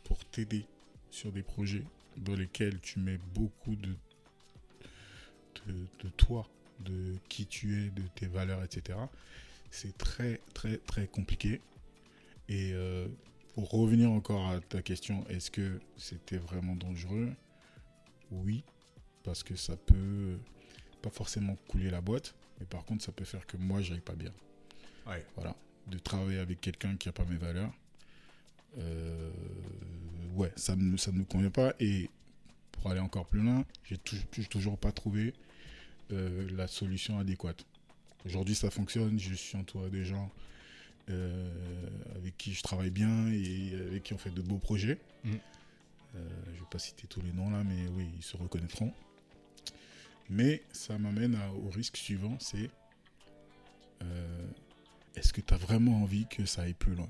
[SPEAKER 3] pour t'aider sur des projets dans lesquels tu mets beaucoup de, de, de toi, de qui tu es, de tes valeurs, etc., c'est très, très, très compliqué. Et euh, pour revenir encore à ta question, est-ce que c'était vraiment dangereux? Oui, parce que ça peut pas forcément couler la boîte, mais par contre, ça peut faire que moi, j'aille pas bien.
[SPEAKER 1] Ouais.
[SPEAKER 3] Voilà. De travailler avec quelqu'un qui n'a pas mes valeurs, euh, ouais, ça ne ça me convient pas. Et pour aller encore plus loin, j'ai toujours pas trouvé euh, la solution adéquate. Aujourd'hui, ça fonctionne. Je suis entouré des gens euh, avec qui je travaille bien et avec qui on fait de beaux projets.
[SPEAKER 1] Mm.
[SPEAKER 3] Euh, je vais pas citer tous les noms là, mais oui, ils se reconnaîtront. Mais ça m'amène au risque suivant, c'est est-ce que tu as vraiment envie que ça aille plus loin?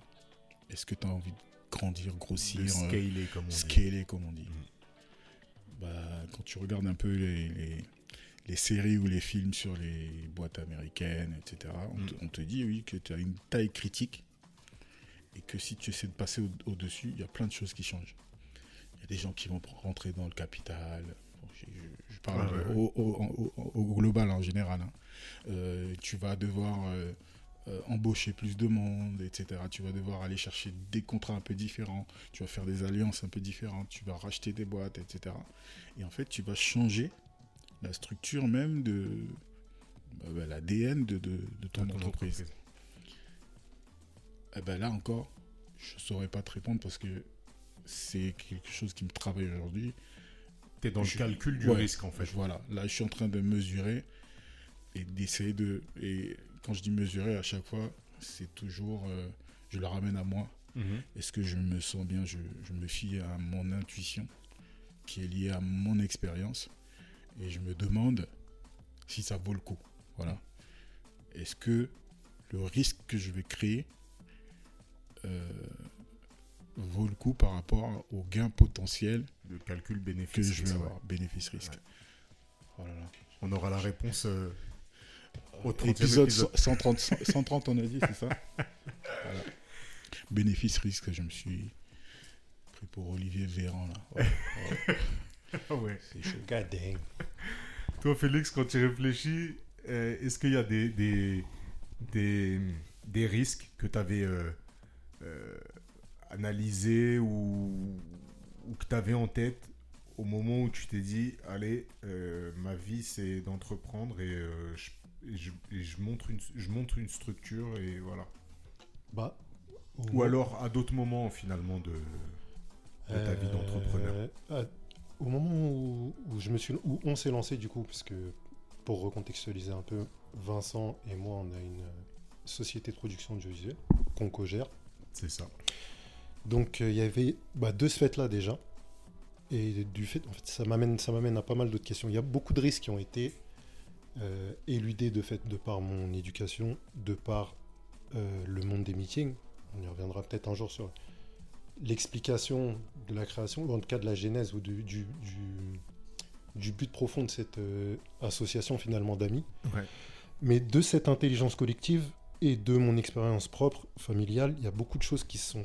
[SPEAKER 3] Est-ce que tu as envie de grandir, grossir,
[SPEAKER 1] De scaler, comme on dit.
[SPEAKER 3] scaler, comme on dit?
[SPEAKER 1] Mhm.
[SPEAKER 3] bah, Quand tu regardes un peu les, les- les séries ou les films sur les boîtes américaines, etc., on, te,
[SPEAKER 1] Mhm.
[SPEAKER 3] on te dit oui que tu as une taille critique et que si tu essaies de passer au- au-dessus, il y a plein de choses qui changent. Il y a des gens qui vont rentrer dans le capital. Bon, je, je- je parle
[SPEAKER 1] ouais, ouais.
[SPEAKER 3] Au, au- au- au global en général. hein. Euh, tu vas devoir euh, euh, embaucher plus de monde, etc. Tu vas devoir aller chercher des contrats un peu différents. Tu vas faire des alliances un peu différentes. Tu vas racheter des boîtes, etc. Et en fait, tu vas changer la structure même de bah, bah, l'ADN de, de, de ton, entreprise. Eh ben là encore, je ne saurais pas te répondre parce que c'est quelque chose qui me travaille aujourd'hui.
[SPEAKER 1] T'es dans le calcul du
[SPEAKER 3] Ouais.
[SPEAKER 1] risque, en fait.
[SPEAKER 3] Voilà, là je suis en train de mesurer et d'essayer de. Et quand je dis mesurer, à chaque fois, c'est toujours. euh, je le ramène à moi.
[SPEAKER 1] Mhm.
[SPEAKER 3] Est-ce que je me sens bien? Je, je me fie à mon intuition qui est liée à mon expérience et je me demande si ça vaut le coup. Voilà. Est-ce que le risque que je vais créer euh, vaut le coup par rapport au gain potentiel
[SPEAKER 1] de calcul
[SPEAKER 3] que
[SPEAKER 1] bénéfice.
[SPEAKER 3] je vais
[SPEAKER 1] ouais.
[SPEAKER 3] avoir, bénéfice-risque.
[SPEAKER 1] Ouais.
[SPEAKER 3] Voilà.
[SPEAKER 1] On aura la réponse euh, au 30e
[SPEAKER 3] Épisode,
[SPEAKER 1] épisode.
[SPEAKER 3] 130, 130, on a dit, c'est ça? Voilà. Bénéfice-risque, je me suis pris pour Olivier Véran, là. Ouais,
[SPEAKER 1] Ah ouais.
[SPEAKER 3] c'est chaud.
[SPEAKER 2] God dang.
[SPEAKER 1] Toi, Félix, quand tu réfléchis, euh, est-ce qu'il y a des, des, des, des risques que tu avais analysés ou, ou que tu avais en tête au moment où tu t'es dit, allez, euh, ma vie, c'est d'entreprendre et, euh, je, et je, et je montre une, je montre une structure et voilà.
[SPEAKER 2] Bah,
[SPEAKER 1] Ou alors à d'autres moments, finalement, de, de ta vie d'entrepreneur.
[SPEAKER 2] Au moment où, où je me suis, où on s'est lancé du coup, parce que pour recontextualiser un peu, Vincent et moi, on a une euh, société de production de jeux qu'on co-gère.
[SPEAKER 1] C'est ça.
[SPEAKER 2] Donc euh, il y avait bah, de ce fait-là déjà. Et du fait, en fait, ça m'amène, ça m'amène à pas mal d'autres questions. Il y a beaucoup de risques qui ont été euh, éludés de fait de par mon éducation, de par euh, le monde des meetings. On y reviendra peut-être un jour sur l'explication de la création, ou en tout cas de la genèse ou du, du, du- du but profond de cette euh, association finalement d'amis.
[SPEAKER 1] Ouais.
[SPEAKER 2] Mais de cette intelligence collective et de mon expérience propre, familiale, il y a beaucoup de choses qui sont.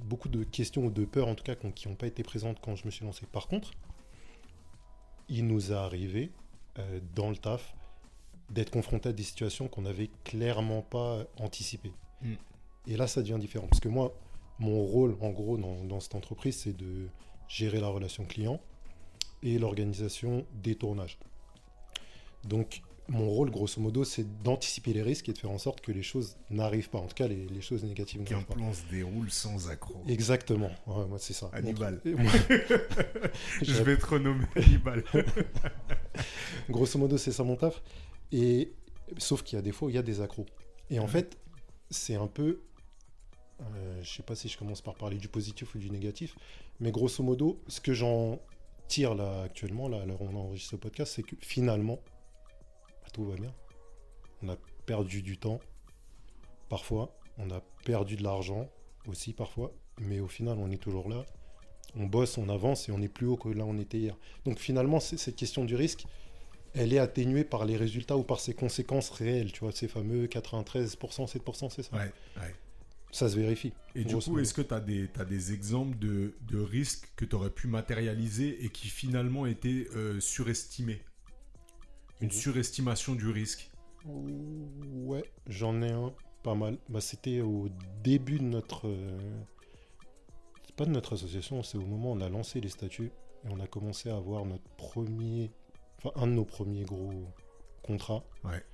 [SPEAKER 2] beaucoup de questions ou de peurs en tout cas qui n'ont pas été présentes quand je me suis lancé. Par contre, il nous a arrivé euh, dans le taf d'être confronté à des situations qu'on n'avait clairement pas anticipées.
[SPEAKER 1] Mm.
[SPEAKER 2] Et là, ça devient différent. Parce que moi, mon rôle, en gros, dans, dans cette entreprise, c'est de gérer la relation client et l'organisation des tournages. Donc, mon rôle, grosso modo, c'est d'anticiper les risques et de faire en sorte que les choses n'arrivent pas. En tout cas, les, les choses négatives
[SPEAKER 1] Qu'un
[SPEAKER 2] n'arrivent pas.
[SPEAKER 1] plan se déroule sans accroc.
[SPEAKER 2] Exactement. Ouais, moi, c'est ça.
[SPEAKER 1] Hannibal.
[SPEAKER 2] Moi-
[SPEAKER 1] Je vais te renommer Hannibal.
[SPEAKER 2] Grosso modo, c'est ça mon taf. Et sauf qu'il y a des fois où il y a des accros. Et en
[SPEAKER 1] Ouais.
[SPEAKER 2] fait, c'est un peu. Euh, je sais pas si je commence par parler du positif ou du négatif, mais grosso modo, ce que j'en tire là actuellement, là, où on enregistre ce podcast, c'est que finalement, tout va bien. On a perdu du temps, parfois. On a perdu de l'argent aussi, parfois. Mais au final, on est toujours là. On bosse, on avance et on est plus haut que là où on était hier. Donc finalement, cette question du risque, elle est atténuée par les résultats ou par ses conséquences réelles. Tu vois, ces fameux 93%, 7%, c'est ça?
[SPEAKER 1] Ouais, ouais.
[SPEAKER 2] Ça se vérifie.
[SPEAKER 1] Et du coup, est-ce que tu as des, t'as des exemples de, de risques que tu aurais pu matérialiser et qui finalement étaient euh, surestimés? Une
[SPEAKER 2] Mhm.
[SPEAKER 1] surestimation du risque?
[SPEAKER 2] Ouais, j'en ai un, pas mal. Bah, C'était au début de notre. euh, C'est pas de notre association, c'est au moment où on a lancé les statuts et on a commencé à avoir notre premier. Enfin, un de nos premiers gros contrats.
[SPEAKER 1] Ouais.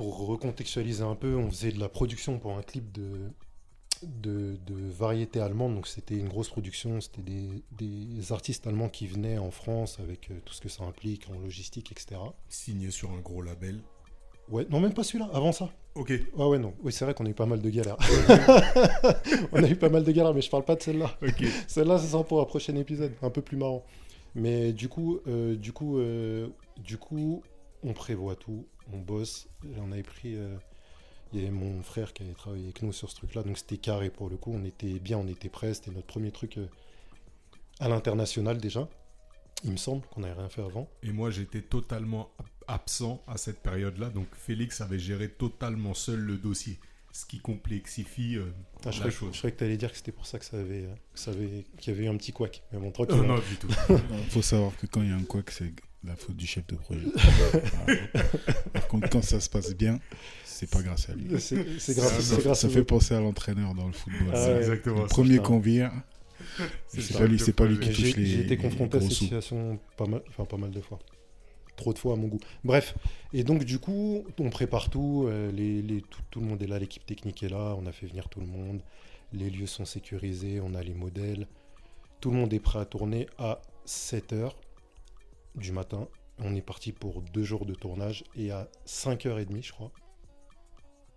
[SPEAKER 2] Pour recontextualiser un peu, on faisait de la production pour un clip de, de, de variété allemande. Donc c'était une grosse production, c'était des, des artistes allemands qui venaient en France avec euh, tout ce que ça implique en logistique, etc.
[SPEAKER 1] Signé sur un gros label.
[SPEAKER 2] Ouais, non, même pas celui-là, avant ça.
[SPEAKER 1] Ok.
[SPEAKER 2] Ah ouais, non. Oui, c'est vrai qu'on a eu pas mal de galères. on a eu pas mal de galères, mais je parle pas de celle-là.
[SPEAKER 1] Ok.
[SPEAKER 2] Celle-là, ce sera pour un prochain épisode, un peu plus marrant. Mais du coup, euh, du coup, euh, du coup, on prévoit tout, on bosse. On avait pris, euh, il y avait mon frère qui avait travaillé avec nous sur ce truc-là, donc c'était carré pour le coup. On était bien, on était prêts. C'était notre premier truc euh, à l'international déjà. Il me semble qu'on n'avait rien fait avant.
[SPEAKER 1] Et moi, j'étais totalement ab- absent à cette période-là. Donc, Félix avait géré totalement seul le dossier. Ce qui complexifie euh,
[SPEAKER 2] Ah, je,
[SPEAKER 1] la
[SPEAKER 2] croyais,
[SPEAKER 1] chose.
[SPEAKER 2] je croyais que tu allais dire que c'était pour ça que ça avait, euh, que ça avait, qu'il y avait eu un petit couac. Mais bon, tranquille.
[SPEAKER 1] Oh, non, du tout.
[SPEAKER 3] Il faut savoir que quand il y a un couac, c'est la faute du chef de projet. Voilà. Par contre, quand ça se passe bien, c'est pas grâce à lui.
[SPEAKER 2] C'est grâce,
[SPEAKER 1] ça-
[SPEAKER 2] c'est grâce
[SPEAKER 3] Ça
[SPEAKER 2] au-
[SPEAKER 3] fait penser à l'entraîneur dans le football.
[SPEAKER 2] Ah ouais.
[SPEAKER 1] exactement
[SPEAKER 3] le premier qu'on vire,
[SPEAKER 1] C'est
[SPEAKER 3] pas lui, c'est pas lui qui
[SPEAKER 2] J'ai
[SPEAKER 3] touche les.
[SPEAKER 2] j'ai été confronté à cette
[SPEAKER 3] sous.
[SPEAKER 2] situation pas mal, enfin pas mal de fois. Trop de fois à mon goût. Bref, et donc du coup, on prépare tout, euh, les, les- tout, tout le monde est là, l'équipe technique est là, on a fait venir tout le monde, les lieux sont sécurisés, on a les modèles, tout le monde est prêt à tourner à 7h du matin. On est parti pour deux jours de tournage et à 5h30, je crois,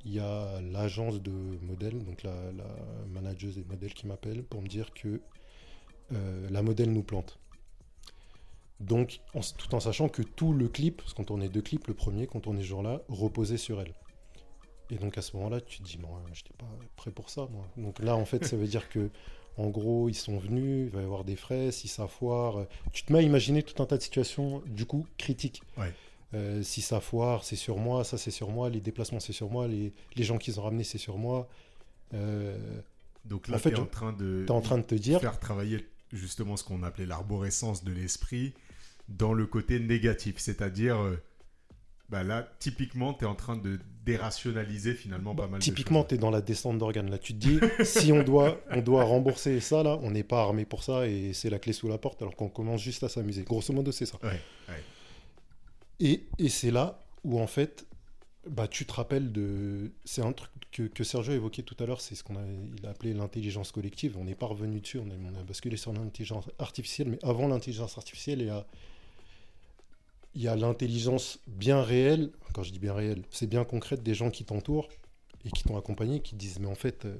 [SPEAKER 2] il y a l'agence de modèles, donc la, manageuse des modèles qui m'appelle pour me dire que euh, la modèle nous plante. Donc, tout en sachant que tout le clip, parce qu'on tournait deux clips, le premier qu'on tournait ce jour-là, reposait sur elle. Et donc à ce moment-là, tu te dis, moi, je n'étais pas prêt pour ça. Moi. Donc là, en fait, ça veut dire que, en gros, ils sont venus, il va y avoir des frais, si ça foire. Tu te mets à imaginer tout un tas de situations, du coup, critiques.
[SPEAKER 1] Ouais.
[SPEAKER 2] Euh, si ça foire, c'est sur moi, ça c'est sur moi, les déplacements c'est sur moi, les, les gens qu'ils ont ramenés c'est sur moi. Euh,
[SPEAKER 1] Donc là,
[SPEAKER 2] En fait,
[SPEAKER 1] tu es en train de
[SPEAKER 2] T'es en train de te dire,
[SPEAKER 1] faire travailler justement ce qu'on appelait l'arborescence de l'esprit dans le côté négatif. C'est-à-dire, euh, bah là, typiquement, tu es en train de dérationaliser finalement pas mal
[SPEAKER 2] Bah, typiquement,
[SPEAKER 1] de
[SPEAKER 2] tu es dans la descente d'organes. Là, tu te dis, si on doit, on doit rembourser ça, là, on n'est pas armé pour ça et c'est la clé sous la porte alors qu'on commence juste à s'amuser. Grosso modo, c'est ça.
[SPEAKER 1] choses. Ouais, ouais.
[SPEAKER 2] Et, et c'est là où, en fait, bah, tu te rappelles de. C'est un truc que, que Sergio évoquait tout à l'heure, c'est ce qu'on a, il a appelé l'intelligence collective. On n'est pas revenu dessus, on a, on a basculé sur l'intelligence artificielle, mais avant l'intelligence artificielle, il y a, il y a l'intelligence bien réelle. Quand je dis bien réelle, c'est bien concrète des gens qui t'entourent et qui t'ont accompagné, qui disent Mais en fait, euh,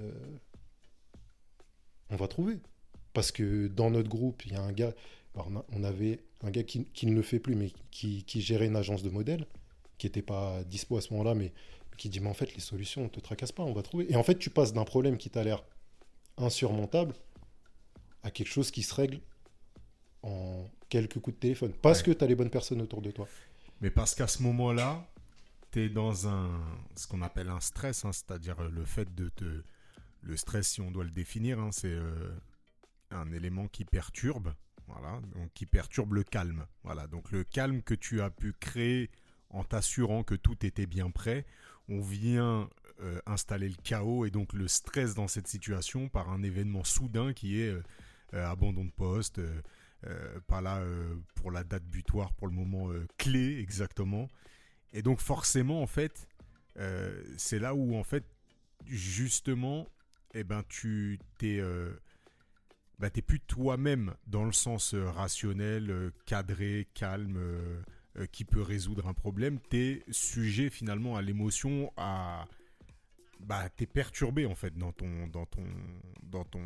[SPEAKER 2] on va trouver. Parce que dans notre groupe, il y a un gars. on, avait un gars qui, qui ne le fait plus, mais qui, qui gérait une agence de modèles, qui n'était pas dispo à ce moment-là, mais qui dit Mais en fait, les solutions, on te tracasse pas, on va trouver. Et en fait, tu passes d'un problème qui t'a l'air insurmontable à quelque chose qui se règle en quelques coups de téléphone. Parce
[SPEAKER 1] Ouais.
[SPEAKER 2] que tu as les bonnes personnes autour de toi.
[SPEAKER 1] Mais parce qu'à ce moment-là, tu es dans un, ce qu'on appelle un stress, hein, c'est-à-dire euh, le fait de te... Le stress, si on doit le définir, hein, c'est euh, un élément qui perturbe, voilà, donc qui perturbe le calme. Voilà, donc le calme que tu as pu créer en t'assurant que tout était bien prêt, on vient euh, installer le chaos et donc le stress dans cette situation par un événement soudain qui est euh, abandon de poste, pas là euh, pour la date butoir pour le moment euh, clé exactement. Et donc forcément en fait, euh, c'est là où en fait justement, eh ben tu t'es euh, bah, t'es plus toi-même dans le sens euh, rationnel, euh, cadré, calme, euh, euh, qui peut résoudre un problème. T'es sujet finalement à l'émotion, à bah t'es perturbé en fait dans ton dans ton dans ton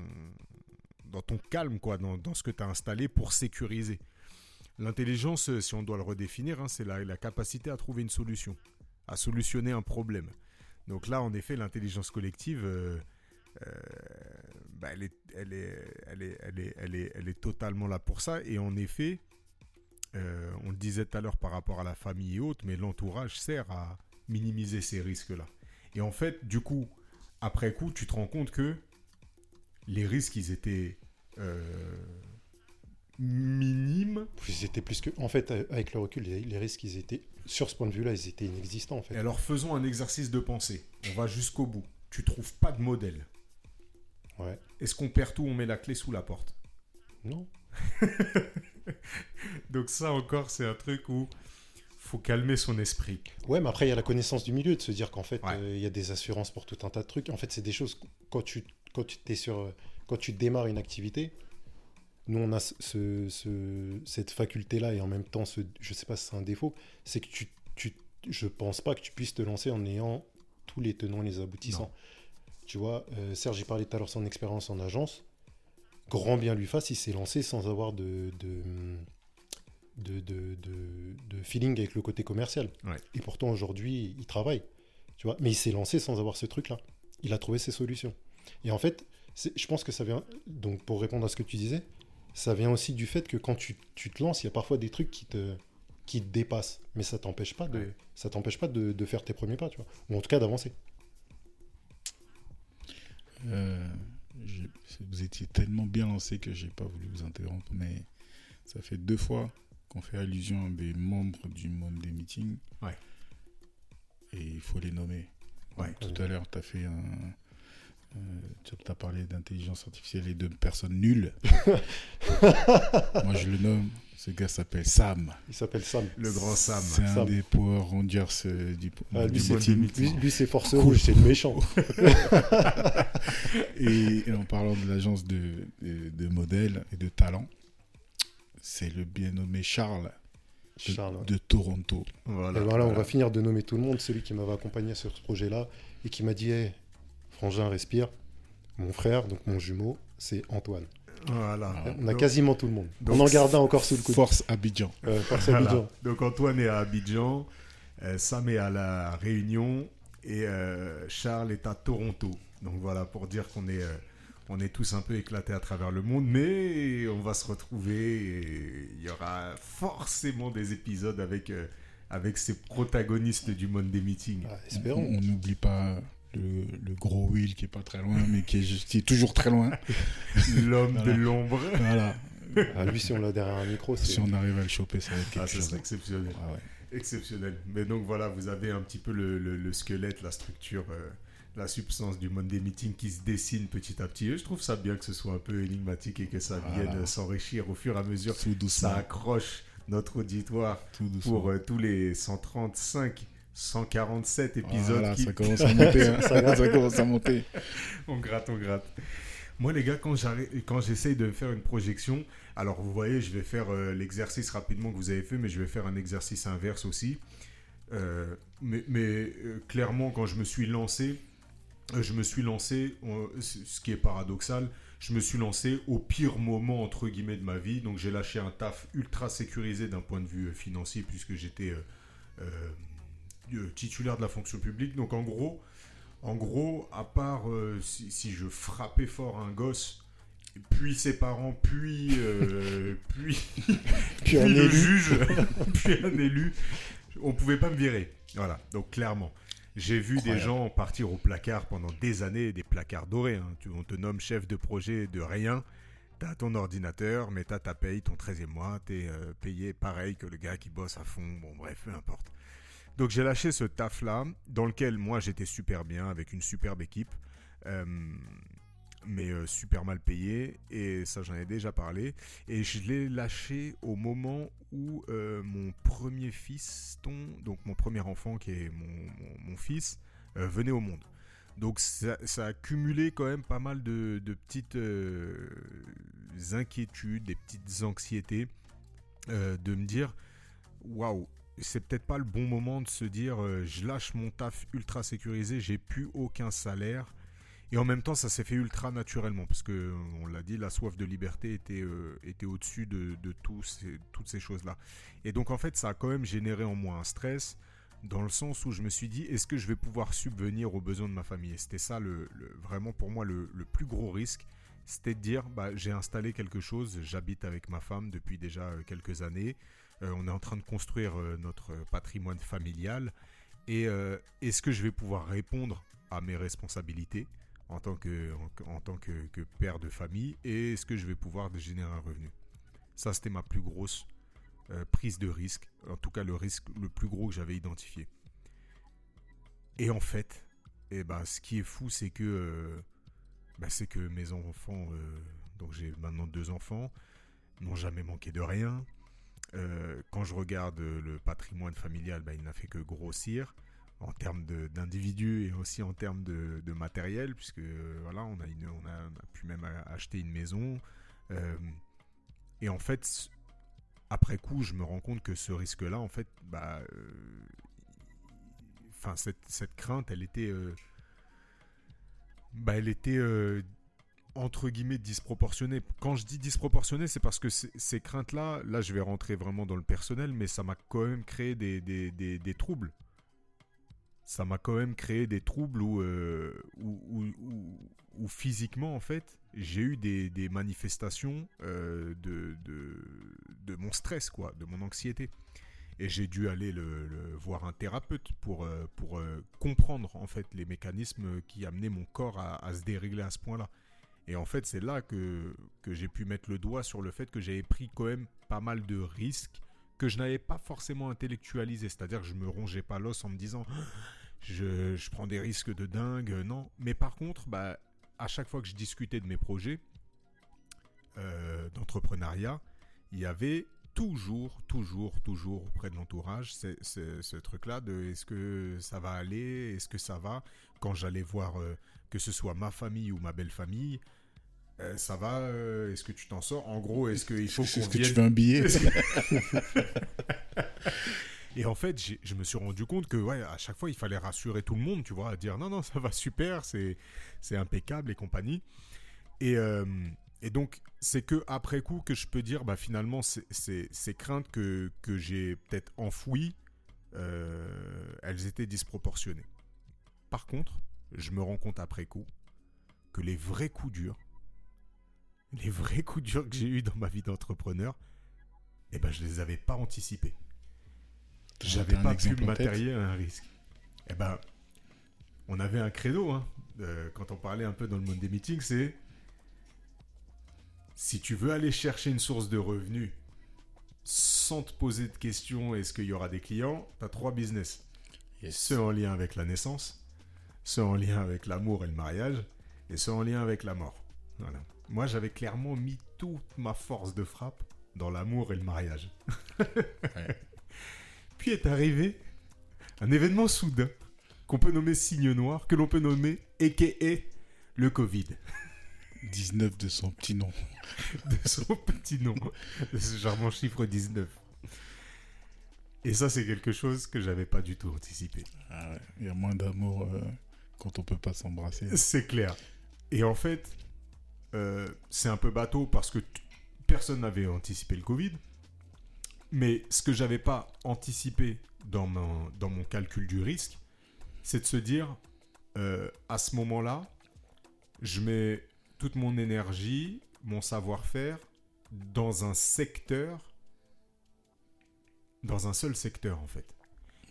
[SPEAKER 1] dans ton calme quoi, dans, ce que tu as installé pour sécuriser. L'intelligence, si on doit le redéfinir, hein, c'est la, la capacité à trouver une solution, à solutionner un problème. Donc là, en effet, l'intelligence collective, elle est totalement là pour ça. Et en effet, euh, on le disait tout à l'heure par rapport à la famille et autres, mais l'entourage sert à minimiser ces risques-là. Et en fait, du coup, après coup, tu te rends compte que les risques, ils étaient euh, minimes.
[SPEAKER 2] Ils étaient plus que. En fait, euh, avec le recul, les, les risques, ils étaient. Sur ce point de vue-là, ils étaient inexistants, en fait.
[SPEAKER 1] Et alors, faisons un exercice de pensée. On va jusqu'au bout. Tu trouves pas de modèle.
[SPEAKER 2] Ouais.
[SPEAKER 1] Est-ce qu'on perd tout, on met la clé sous la porte?
[SPEAKER 2] Non.
[SPEAKER 1] Donc ça encore, c'est un truc où faut calmer son esprit.
[SPEAKER 2] Ouais, mais après, il y a la connaissance du milieu, de se dire qu'en fait, euh,
[SPEAKER 1] Ouais.
[SPEAKER 2] il y a des assurances pour tout un tas de trucs. En fait, c'est des choses, quand tu, quand tu, t'es sur, quand tu démarres une activité, nous, on a ce, ce- ce- cette faculté-là, et en même temps, ce, je sais pas si c'est un défaut, c'est que tu, tu, je pense pas que tu puisses te lancer en ayant tous les tenants et les aboutissants. Tu vois, euh, Serge, il parlait tout à l'heure de son expérience en agence. Grand bien lui fasse, il s'est lancé sans avoir de, de, de, de, de- de feeling avec le côté commercial.
[SPEAKER 1] Ouais.
[SPEAKER 2] Et pourtant, aujourd'hui, il travaille. Tu vois, mais il s'est lancé sans avoir ce truc-là. Il a trouvé ses solutions. Et en fait, je pense que ça vient. Donc, pour répondre à ce que tu disais, ça vient aussi du fait que quand tu, tu te lances, il y a parfois des trucs qui te, qui te dépassent. Mais ça t'empêche pas de,
[SPEAKER 1] Ouais.
[SPEAKER 2] ça t'empêche pas de, de faire tes premiers pas, tu vois. Ou en tout cas d'avancer.
[SPEAKER 3] Euh, vous étiez tellement bien lancé que j'ai pas voulu vous interrompre, mais ça fait deux fois qu'on fait allusion à des membres du monde des meetings.
[SPEAKER 1] Ouais.
[SPEAKER 3] Et il faut les nommer.
[SPEAKER 1] Ouais.
[SPEAKER 3] Tout à l'heure, tu as fait un. Euh, tu as parlé d'intelligence artificielle et de personnes nulles. Moi, je le nomme. Ce gars s'appelle Sam.
[SPEAKER 2] Il s'appelle Sam.
[SPEAKER 1] Le grand Sam.
[SPEAKER 3] C'est un
[SPEAKER 2] Sam.
[SPEAKER 3] des Power Rangers euh, du,
[SPEAKER 2] Ah,
[SPEAKER 3] du
[SPEAKER 2] lui, c'est,
[SPEAKER 3] meeting.
[SPEAKER 2] lui, lui, c'est Force Rouge, c'est le méchant.
[SPEAKER 3] Et, et en parlant de l'agence de, de, de modèles et de talent, c'est le bien nommé Charles de,
[SPEAKER 2] Charles. ouais.
[SPEAKER 3] de Toronto.
[SPEAKER 1] Voilà.
[SPEAKER 2] Et voilà, on
[SPEAKER 1] Voilà.
[SPEAKER 2] va finir de nommer tout le monde. Celui qui m'avait accompagné sur ce projet-là et qui m'a dit hey, Frangin, respire. Mon frère, donc mon jumeau, c'est Antoine.
[SPEAKER 1] Voilà.
[SPEAKER 2] On a
[SPEAKER 1] Donc-
[SPEAKER 2] quasiment tout le monde. on en garde un encore sous le coude.
[SPEAKER 3] Force Abidjan.
[SPEAKER 2] Euh, Force
[SPEAKER 1] Voilà.
[SPEAKER 2] Abidjan.
[SPEAKER 1] Donc Antoine est à Abidjan, euh, Sam est à la Réunion et euh, Charles est à Toronto. Donc voilà, pour dire qu'on est, euh, on est tous un peu éclatés à travers le monde, mais on va se retrouver et il y aura forcément des épisodes avec, avec ces protagonistes du Monday Meeting.
[SPEAKER 2] Ah,
[SPEAKER 3] On
[SPEAKER 2] espérons.
[SPEAKER 3] on n'oublie pas le, le gros Will qui est pas très loin, mais qui est, juste- qui est toujours très loin.
[SPEAKER 1] L'homme de l'ombre.
[SPEAKER 3] Voilà.
[SPEAKER 2] Ah, lui, si on l'a derrière un micro,
[SPEAKER 3] Si on arrive à le choper, ça va être
[SPEAKER 1] Ah,
[SPEAKER 3] quelque
[SPEAKER 1] ce
[SPEAKER 3] chose.
[SPEAKER 1] exceptionnel.
[SPEAKER 3] Ah ouais.
[SPEAKER 1] Exceptionnel. Mais donc voilà, vous avez un petit peu le, le- le squelette, la structure, euh, la substance du Monday Meeting qui se dessine petit à petit. Et je trouve ça bien que ce soit un peu énigmatique et que ça
[SPEAKER 3] Voilà.
[SPEAKER 1] vienne s'enrichir au fur et à mesure.
[SPEAKER 3] Tout doucement.
[SPEAKER 1] Ça accroche notre auditoire
[SPEAKER 3] Tout
[SPEAKER 1] pour euh, tous les 135, 147 épisodes
[SPEAKER 3] Voilà,
[SPEAKER 1] qui...
[SPEAKER 3] ça commence à monter. hein.
[SPEAKER 2] Ça
[SPEAKER 3] commence à monter.
[SPEAKER 1] on gratte, on gratte. Moi, les gars, quand j'essaye de faire une projection, alors vous voyez, je vais faire euh, l'exercice rapidement que vous avez fait, mais je vais faire un exercice inverse aussi. Euh, mais mais, euh, clairement, quand je me suis lancé, je me suis lancé, ce qui est paradoxal, je me suis lancé au pire moment entre guillemets de ma vie. Donc j'ai lâché un taf ultra sécurisé d'un point de vue financier puisque j'étais titulaire de la fonction publique. Donc en gros, en gros, à part euh, si, si je frappais fort un gosse, puis ses parents, puis euh, puis,
[SPEAKER 2] Puis un
[SPEAKER 1] le
[SPEAKER 2] élu.
[SPEAKER 1] juge, puis un élu, on pouvait pas me virer. Voilà, donc clairement. J'ai vu des gens partir au placard pendant des années, des placards dorés. hein. Tu- On te nomme chef de projet de rien. T'as ton ordinateur, mais t'as ta paye, ton 13e mois, t'es euh, payé pareil que le gars qui bosse à fond. Bon, bref, peu importe. Donc j'ai lâché ce taf-là, dans lequel moi j'étais super bien, avec une superbe équipe, euh, mais euh, super mal payé, et ça j'en ai déjà parlé. Et je l'ai lâché au moment où euh, mon premier fiston, donc mon premier enfant qui est mon, mon- fils, venait au monde. Donc ça, a cumulé quand même pas mal de, petites inquiétudes, des petites anxiétés, de me dire, waouh, c'est peut-être pas le bon moment de se dire, euh, je lâche mon taf ultra sécurisé, j'ai plus aucun salaire. Et en même temps, ça s'est fait ultra naturellement, parce que, euh, on l'a dit, la soif de liberté était, euh, était au-dessus de, de tous ces- toutes ces choses-là. Et donc, en fait, ça a quand même généré en moi un stress, dans le sens où je me suis dit, est-ce que je vais pouvoir subvenir aux besoins de ma famille? Et c'était ça, le, vraiment pour moi, le, le plus gros risque. C'était de dire, bah, j'ai installé quelque chose, j'habite avec ma femme depuis déjà quelques années, on est en train de construire euh, notre patrimoine familial, et euh, est-ce que je vais pouvoir répondre à mes responsabilités en tant que, père de famille, et est-ce que je vais pouvoir générer un revenu? Ça, c'était ma plus grosse euh, prise de risque, en tout cas le risque le plus gros que j'avais identifié. Et en fait, eh ben, ce qui est fou, c'est que, euh, bah, c'est que mes enfants, euh, donc j'ai maintenant deux enfants, n'ont jamais manqué de rien. Euh, quand je regarde euh, le patrimoine familial, bah, il n'a fait que grossir en termes d'individus et aussi en termes de, matériel, puisque euh, voilà, on a, pu même acheter une maison. Et en fait, après coup, je me rends compte que ce risque-là, en fait, bah, enfin, cette, crainte, elle était, bah, elle était entre guillemets disproportionnée. Quand je dis disproportionnée, c'est parce que ces- craintes-là, là, je vais rentrer vraiment dans le personnel, mais ça m'a quand même créé des, des, des- des troubles. Ça m'a quand même créé des troubles où, euh, où, physiquement, en fait, j'ai eu des, manifestations euh, de, de, de mon stress, quoi, de mon anxiété. Et j'ai dû aller le, voir un thérapeute pour, euh, pour euh, comprendre, en fait, les mécanismes qui amenaient mon corps à se dérégler à ce point-là. Et en fait, c'est là que, que j'ai pu mettre le doigt sur le fait que j'avais pris quand même pas mal de risques que je n'avais pas forcément intellectualisé. C'est-à-dire que je me rongeais pas l'os en me disant je, je prends des risques de dingue. Non. Mais par contre, bah, à chaque fois que je discutais de mes projets euh, d'entrepreneuriat, il y avait toujours, toujours, toujours auprès de l'entourage ce truc-là de est-ce que ça va aller, est-ce que ça va? Quand j'allais voir euh, que ce soit ma famille ou ma belle famille, euh, ça va, euh, est-ce que tu t'en sors? En gros, est-ce qu'il faut qu'on
[SPEAKER 3] que
[SPEAKER 1] vienne?
[SPEAKER 3] tu veux un billet?
[SPEAKER 1] Et en fait, je me suis rendu compte que ouais, à chaque fois, il fallait rassurer tout le monde, tu vois, dire non, non, ça va super, c'est impeccable et compagnie. Et, euh, et donc, c'est que après coup que je peux dire, bah finalement, ces craintes que, que j'ai peut-être enfouies, euh, elles étaient disproportionnées. par contre, je me rends compte après coup que les vrais coups durs, les vrais coups durs que j'ai eus dans ma vie d'entrepreneur, eh ben, je les avais pas anticipés. J'avais pas pu me matériel à un risque. Eh ben, on avait un credo, hein, euh, quand on parlait un peu dans le monde des meetings, c'est si tu veux aller chercher une source de revenus sans te poser de questions est-ce qu'il y aura des clients, tu as trois business.
[SPEAKER 3] Yes.
[SPEAKER 1] Ceux en lien avec la naissance, ceux en lien avec l'amour et le mariage, et ceux en lien avec la mort. Voilà. Moi, j'avais clairement mis toute ma force de frappe dans l'amour et le mariage.
[SPEAKER 3] Ouais.
[SPEAKER 1] Puis est arrivé un événement soudain qu'on peut nommer signe noir, que l'on peut nommer a.k.a. le Covid.
[SPEAKER 3] 19 de son petit nom.
[SPEAKER 1] de son petit nom, de ce charmant chiffre 19. Et ça, c'est quelque chose que j'avais pas du tout anticipé.
[SPEAKER 3] Ah ouais, Il y a moins d'amour euh, quand on peut pas s'embrasser.
[SPEAKER 1] C'est clair. Et en fait, euh, c'est un peu bateau parce que personne n'avait anticipé le Covid. Mais ce que j'avais pas anticipé dans mon, dans mon calcul du risque, c'est de se dire, euh, à ce moment-là, je mets toute mon énergie, mon savoir-faire dans un secteur, dans un seul secteur en fait.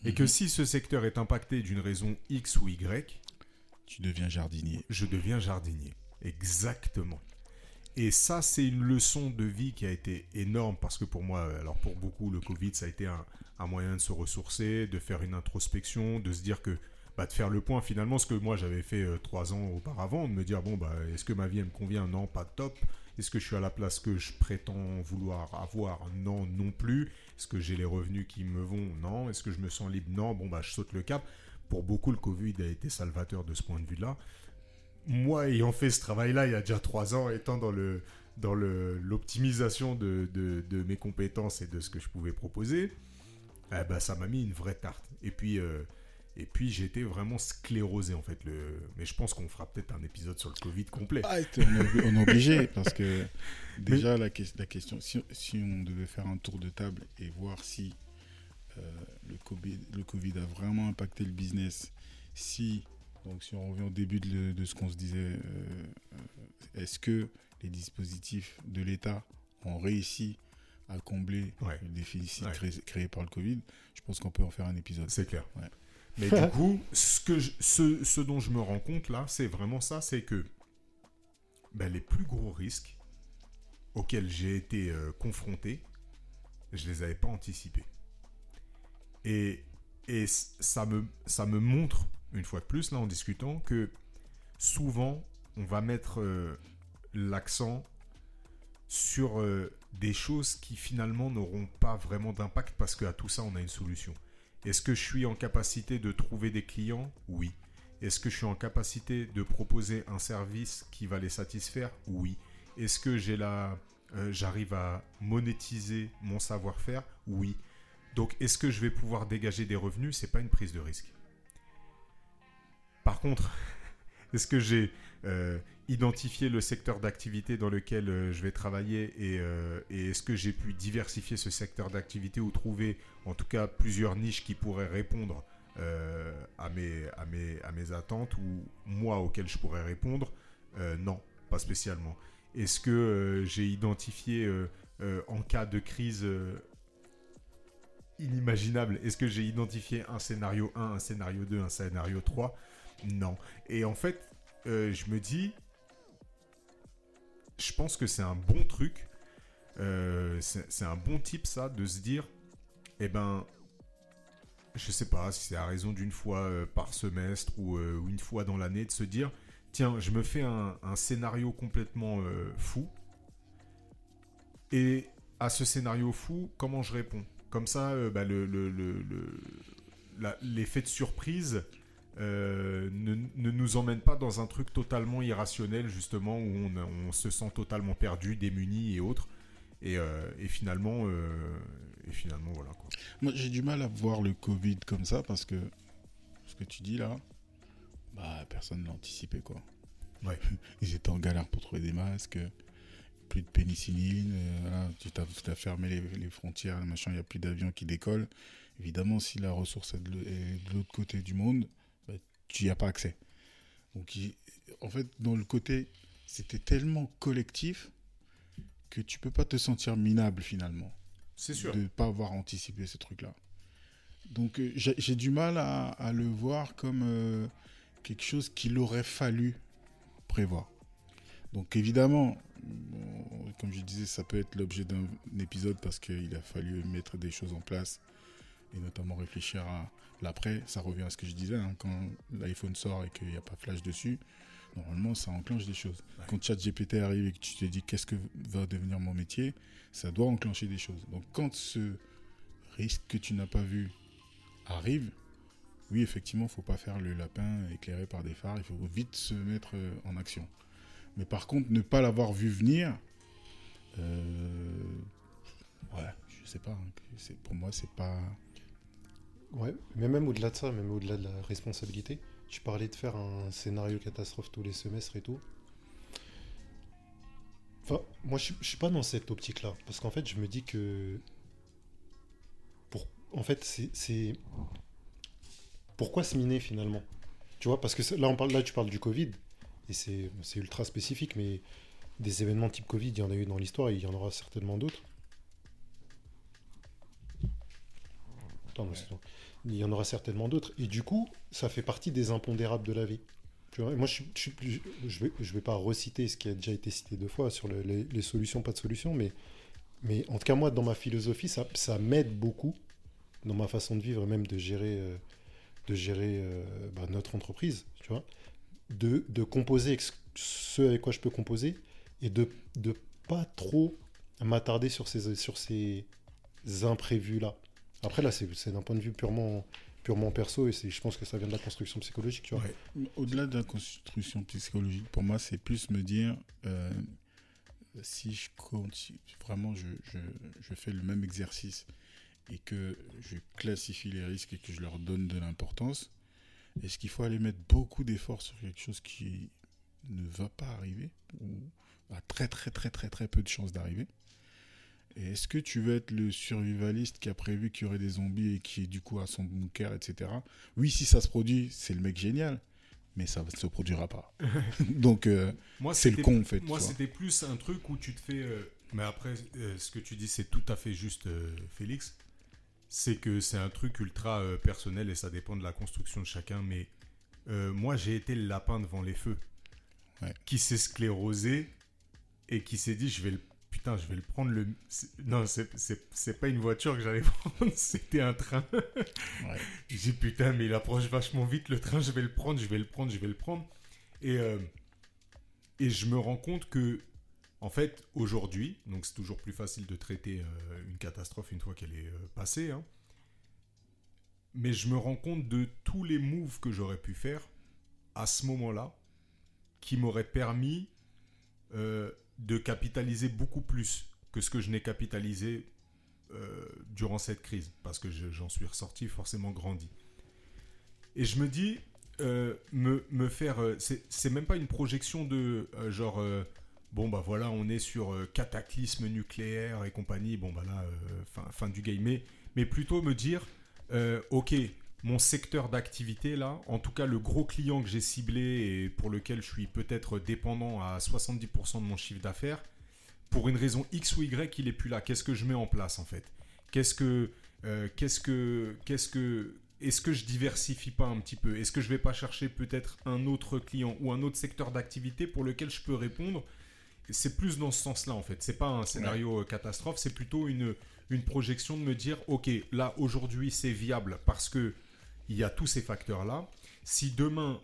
[SPEAKER 1] Et que
[SPEAKER 3] Mhm.
[SPEAKER 1] si ce secteur est impacté d'une raison X ou Y,
[SPEAKER 3] Tu deviens jardinier.
[SPEAKER 1] je deviens jardinier. Exactement. Et ça, c'est une leçon de vie qui a été énorme parce que pour moi, euh, alors pour beaucoup, le Covid, ça a été un, moyen de se ressourcer, de faire une introspection, de se dire que, bah, de faire le point finalement, ce que moi j'avais fait euh, trois ans auparavant, de me dire, bon, bah, est-ce que ma vie me convient? Non, pas top. Est-ce que je suis à la place que je prétends vouloir avoir? Non, non plus. Est-ce que j'ai les revenus qui me vont? Non. Est-ce que je me sens libre? Non, bon, bah, je saute le cap. Pour beaucoup, le Covid a été salvateur de ce point de vue-là moi ayant fait ce travail-là il y a déjà trois ans, étant dans le dans le l'optimisation de, de, de mes compétences et de ce que je pouvais proposer, eh ben, ça m'a mis une vraie tarte. Et puis euh, et puis j'étais vraiment sclérosé en fait. Le... Mais je pense qu'on fera peut-être un épisode sur le Covid complet.
[SPEAKER 3] Ah, on est obligé parce que déjà la, ques- la question, si, si on devait faire un tour de table et voir si euh, le, COVID, le Covid a vraiment impacté le business, si, donc si on revient au début de, le- de ce qu'on se disait, euh, euh, est-ce que les dispositifs de l'État ont réussi à combler
[SPEAKER 1] Ouais.
[SPEAKER 3] le déficit
[SPEAKER 1] Ouais.
[SPEAKER 3] créé, créé par le Covid? Je pense qu'on peut en faire un épisode.
[SPEAKER 1] C'est clair.
[SPEAKER 3] Ouais.
[SPEAKER 1] Mais du coup, ce, que je- ce, ce dont je me rends compte là, c'est vraiment ça, c'est que ben, les plus gros risques auxquels j'ai été euh, confronté, je les avais pas anticipés. Et, et c- ça, me, ça me montre, une fois de plus, là en discutant, que souvent, on va mettre euh, l'accent sur euh, des choses qui finalement n'auront pas vraiment d'impact parce qu'à tout ça, on a une solution. Est-ce que je suis en capacité de trouver des clients? Oui. Est-ce que je suis en capacité de proposer un service qui va les satisfaire? Oui. Est-ce que j'ai la, euh, j'arrive à monétiser mon savoir-faire? Oui. Donc, est-ce que je vais pouvoir dégager des revenus? C'est pas une prise de risque. Par contre, est-ce que j'ai euh, identifié le secteur d'activité dans lequel euh, je vais travailler et, euh, et est-ce que j'ai pu diversifier ce secteur d'activité ou trouver en tout cas plusieurs niches qui pourraient répondre à, mes, à, mes, attentes ou moi auxquelles je pourrais répondre? Non, pas spécialement. Est-ce que j'ai identifié en cas de crise inimaginable, est-ce que j'ai identifié un scénario 1, un scénario 2, un scénario 3 Non. Et en fait, euh, je me dis, je pense que c'est un bon truc, euh, c'est un bon type ça, de se dire, eh ben, je sais pas si c'est à raison d'une fois euh, par semestre ou, une fois dans l'année, de se dire, tiens, je me fais un, scénario complètement fou, et à ce scénario fou, comment je réponds? Comme ça, bah, l'effet de surprise euh, ne, ne nous emmène pas dans un truc totalement irrationnel, justement, où on, on se sent totalement perdu, démuni et autres. Et, euh, et finalement, euh, et finalement, voilà quoi.
[SPEAKER 3] Moi, j'ai du mal à voir le Covid comme ça parce que ce que tu dis là, bah, personne ne l'a anticipé, quoi.
[SPEAKER 1] Ouais.
[SPEAKER 3] Ils étaient en galère pour trouver des masques, plus de pénicilline, voilà, tu t'as fermé les, les frontières, machin, il n'y a plus d'avions qui décollent. Évidemment, si la ressource est de l'au- est de l'autre côté du monde, tu n'y as pas accès. Donc, en fait, dans le côté, c'était tellement collectif que tu peux pas te sentir minable finalement.
[SPEAKER 1] C'est sûr.
[SPEAKER 3] De ne pas avoir anticipé ce truc-là. Donc, euh, j'ai du mal à, le voir comme euh, quelque chose qu'il aurait fallu prévoir. Donc évidemment, comme je disais, ça peut être l'objet d'un épisode parce qu'il a fallu mettre des choses en place et notamment réfléchir à l'après. Ça revient à ce que je disais, hein, quand l'iPhone sort et qu'il n'y a pas flash dessus, normalement ça enclenche des choses. Quand ChatGPT arrive et que tu te dis qu'est-ce que va devenir mon métier, ça doit enclencher des choses. Donc quand ce risque que tu n'as pas vu arrive, oui, effectivement, il ne faut pas faire le lapin éclairé par des phares, il faut vite se mettre euh, en action. Mais par contre, ne pas l'avoir vu venir, euh, ouais, je sais pas. Hein, pour moi, c'est pas.
[SPEAKER 2] Ouais, mais même au-delà de ça, même au-delà de la responsabilité, tu parlais de faire un scénario catastrophe tous les semestres et tout. Enfin, moi, je, suis pas dans cette optique-là, parce qu'en fait, je me dis que, pour, en fait, c'est, pourquoi se miner finalement? Tu vois, parce que là, on parle, là, tu parles du Covid, et c'est ultra spécifique, mais des événements type Covid, il y en a eu dans l'histoire et il y en aura certainement d'autres. Il y en aura certainement d'autres. Et du coup, ça fait partie des impondérables de la vie. Tu vois, moi, je ne je, vais, je vais pas reciter ce qui a déjà été cité deux fois sur les, solutions, pas de solutions, mais, mais en tout cas, moi, dans ma philosophie, ça, ça m'aide beaucoup dans ma façon de vivre et même de gérer, euh, de gérer euh, bah, notre entreprise. Tu vois de, de composer ce avec quoi je peux composer et de ne pas trop m'attarder sur ces, sur ces imprévus-là. Après, là, c'est d'un point de vue purement, purement perso et je pense que ça vient de la construction psychologique.
[SPEAKER 3] Au-delà de la construction psychologique, pour moi, c'est plus me dire euh, si je continue, vraiment je, je, fais le même exercice et que je classifie les risques et que je leur donne de l'importance, est-ce qu'il faut aller mettre beaucoup d'efforts sur quelque chose qui ne va pas arriver ou a très très très très très peu de chances d'arriver? Et est-ce que tu veux être le survivaliste qui a prévu qu'il y aurait des zombies et qui du coup a son bunker, etc. Oui, si ça se produit, c'est le mec génial mais ça ne se produira pas. Donc, euh, c'est le con, en fait.
[SPEAKER 1] Moi, c'était plus un truc où tu te fais. Euh, mais après, euh, ce que tu dis, c'est tout à fait juste, Félix c'est que c'est un truc ultra personnel et ça dépend de la construction de chacun. Mais moi, j'ai été le lapin devant les feux, qui s'est sclérosé et qui s'est dit, je vais le putain, je vais le prendre le. Non, c'est pas une voiture que j'allais prendre, c'était un train. J'ai dit putain, mais il approche vachement vite le train, je vais le prendre, je vais le prendre, je vais le prendre. Et, euh, et je me rends compte que en fait, aujourd'hui, donc c'est toujours plus facile de traiter euh, une catastrophe une fois qu'elle est euh, passée, hein. mais je me rends compte de tous les moves que j'aurais pu faire à ce moment-là qui m'auraient permis euh, de capitaliser beaucoup plus que ce que je n'ai capitalisé durant cette crise, parce que j'en suis ressorti forcément grandi. Et je me dis, me, me, faire... c'est même pas une projection de genre bon bah voilà, on est sur euh, cataclysme nucléaire et compagnie, bon bah là, euh, fin, du game, mais, plutôt me dire, euh, ok, mon secteur d'activité là, en tout cas le gros client que j'ai ciblé et pour lequel je suis peut-être dépendant à 70% de mon chiffre d'affaires, pour une raison X ou Y, il est plus là. Qu'est-ce que je mets en place en fait? Qu'est-ce que, qu'est-ce que, qu'est-ce que, est-ce que je diversifie pas un petit peu? Est-ce que je vais pas chercher peut-être un autre client ou un autre secteur d'activité pour lequel je peux répondre? C'est plus dans ce sens-là en fait. C'est pas un scénario euh, catastrophe, c'est plutôt une, une projection de me dire ok, là aujourd'hui c'est viable parce que il y a tous ces facteurs-là. Si demain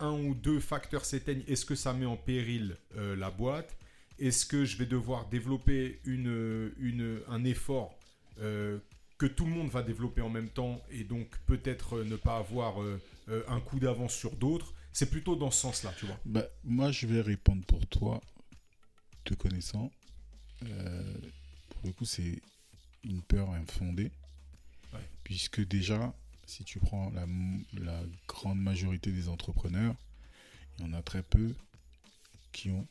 [SPEAKER 1] un ou deux facteurs s'éteignent, est-ce que ça met en péril euh, la boîte? Est-ce que je vais devoir développer une, une, un effort euh, que tout le monde va développer en même temps et donc peut-être ne pas avoir un coup d'avance sur d'autres? C'est plutôt dans ce sens-là, tu vois.
[SPEAKER 3] Bah, moi, je vais répondre pour toi te connaissant, euh, pour le coup, c'est une peur infondée. Puisque déjà, si tu prends la, la, grande majorité des entrepreneurs, il y en a très peu qui ont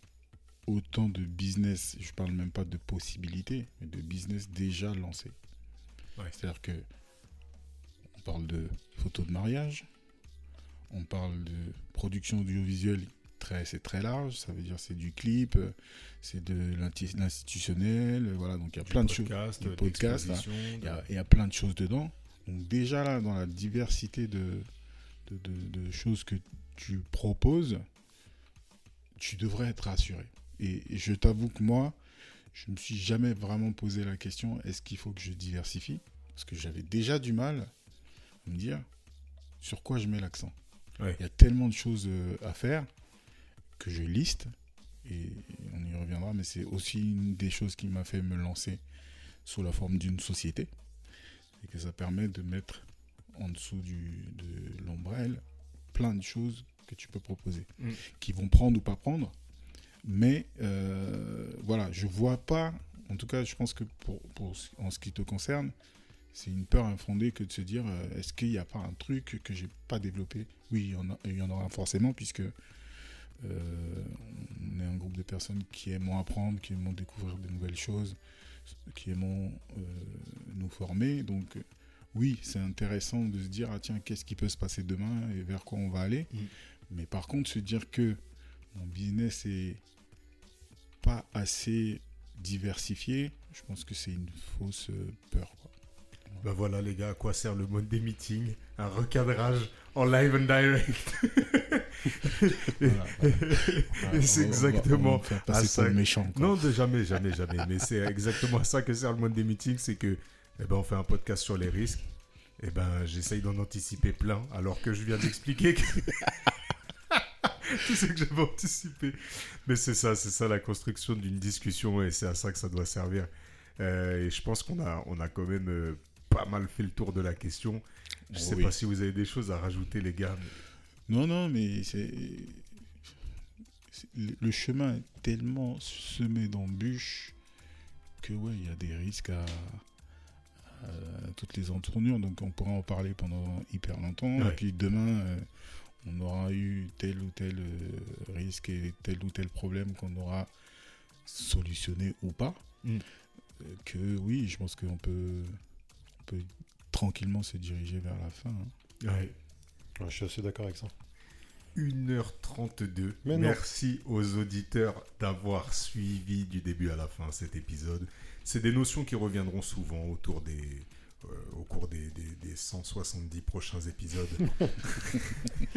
[SPEAKER 3] autant de business, je parle même pas de possibilités, mais de business déjà lancé. C'est-à-dire que on parle de photos de mariage, on parle de production audiovisuelle, très, c'est très large. Ça veut dire c'est du clip, c'est de l'institutionnel, voilà. Donc il y a plein de choses.
[SPEAKER 1] Podcast,
[SPEAKER 3] Il y, a, il y a plein de choses dedans. Donc déjà là, dans la diversité de, de, de- de choses que tu proposes, tu devrais être rassuré. Et, et je t'avoue que moi, je me suis jamais vraiment posé la question est-ce qu'il faut que je diversifie? Parce que j'avais déjà du mal à me dire sur quoi je mets l'accent.
[SPEAKER 1] Ouais.
[SPEAKER 3] Il y a tellement de choses euh, à faire que je liste et on y reviendra, mais c'est aussi une des choses qui m'a fait me lancer sous la forme d'une société et que ça permet de mettre en dessous du, de l'ombrelle plein de choses que tu peux proposer
[SPEAKER 1] Mm.
[SPEAKER 3] qui vont prendre ou pas prendre mais euh, voilà je vois pas en tout cas je pense que pour, en ce qui te concerne c'est une peur infondée que de se dire euh, est-ce qu'il n'y a pas un truc que j'ai pas développé? Oui il y en, a, il y en aura forcément puisque euh, on est un groupe de personnes qui aimons apprendre, qui aimons découvrir de nouvelles choses, qui aimons euh, nous former. Donc, oui, c'est intéressant de se dire ah tiens, qu'est-ce qui peut se passer demain et vers quoi on va aller.
[SPEAKER 1] Mm.
[SPEAKER 3] Mais par contre, se dire que mon business est pas assez diversifié, je pense que c'est une fausse euh, peur. quoi.
[SPEAKER 1] Bah voilà les gars, à quoi sert le mode des meetings? Un recadrage en live and direct.
[SPEAKER 3] Voilà,
[SPEAKER 1] c'est
[SPEAKER 3] On va- on on
[SPEAKER 1] exactement
[SPEAKER 3] faire
[SPEAKER 1] à ça
[SPEAKER 3] méchant.
[SPEAKER 1] Non, de jamais, jamais, jamais. Mais c'est exactement à ça que sert le mode des meetings, c'est que eh ben, on fait un podcast sur les risques. Et ben j'essaye d'en anticiper plein, alors que je viens d'expliquer que... tout ce que j'avais anticipé. Mais c'est ça, c'est ça la construction d'une discussion et c'est à ça que ça doit servir. Euh, et je pense qu'on a, on a quand même euh, pas mal fait le tour de la question. Je sais
[SPEAKER 3] Oui.
[SPEAKER 1] pas si vous avez des choses à rajouter, les gars.
[SPEAKER 3] Non, non, mais c'est. le- Le chemin est tellement semé d'embûches que, ouais, il y a des risques à, à toutes les entournures. Donc, on pourra en parler pendant hyper longtemps.
[SPEAKER 1] Ouais.
[SPEAKER 3] Et puis, demain, euh, on aura eu tel ou tel euh, risque et tel ou tel problème qu'on aura solutionné ou pas.
[SPEAKER 1] Mm.
[SPEAKER 3] Euh, que, oui, je pense qu'on peut, on peut tranquillement se diriger vers la fin. hein.
[SPEAKER 1] Ouais.
[SPEAKER 2] Ouais, je suis assez d'accord avec ça.
[SPEAKER 1] 1h32.
[SPEAKER 2] Mais non.
[SPEAKER 1] Merci aux auditeurs d'avoir suivi du début à la fin cet épisode. C'est des notions qui reviendront souvent autour des, au cours des, des- des 170 prochains épisodes.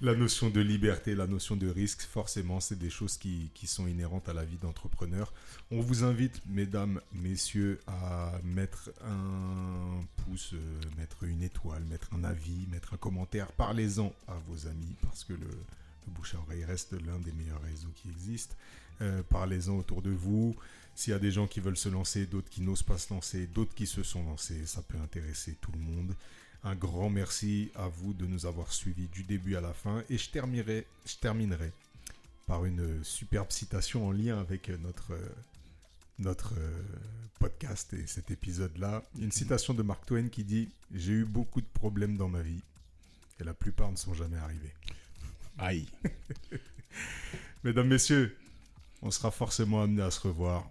[SPEAKER 1] la notion de liberté, la notion de risque, forcément, c'est des choses qui, qui sont inhérentes à la vie d'entrepreneur. On vous invite, mesdames, messieurs, à mettre un pouce, euh, mettre une étoile, mettre un avis, mettre un commentaire. Parlez-en à vos amis parce que le, le bouche à oreille reste l'un des meilleurs réseaux qui existent. Euh, Parlez-en autour de vous. S'il y a des gens qui veulent se lancer, d'autres qui n'osent pas se lancer, d'autres qui se sont lancés, ça peut intéresser tout le monde. Un grand merci à vous de nous avoir suivis du début à la fin. Et je terminerai, je terminerai par une superbe citation en lien avec notre, notre podcast et cet épisode-là. Une citation de Mark Twain qui dit J'ai eu beaucoup de problèmes dans ma vie et la plupart ne sont jamais arrivés.
[SPEAKER 3] Aïe.
[SPEAKER 1] Mesdames, messieurs, on sera forcément amené à se revoir.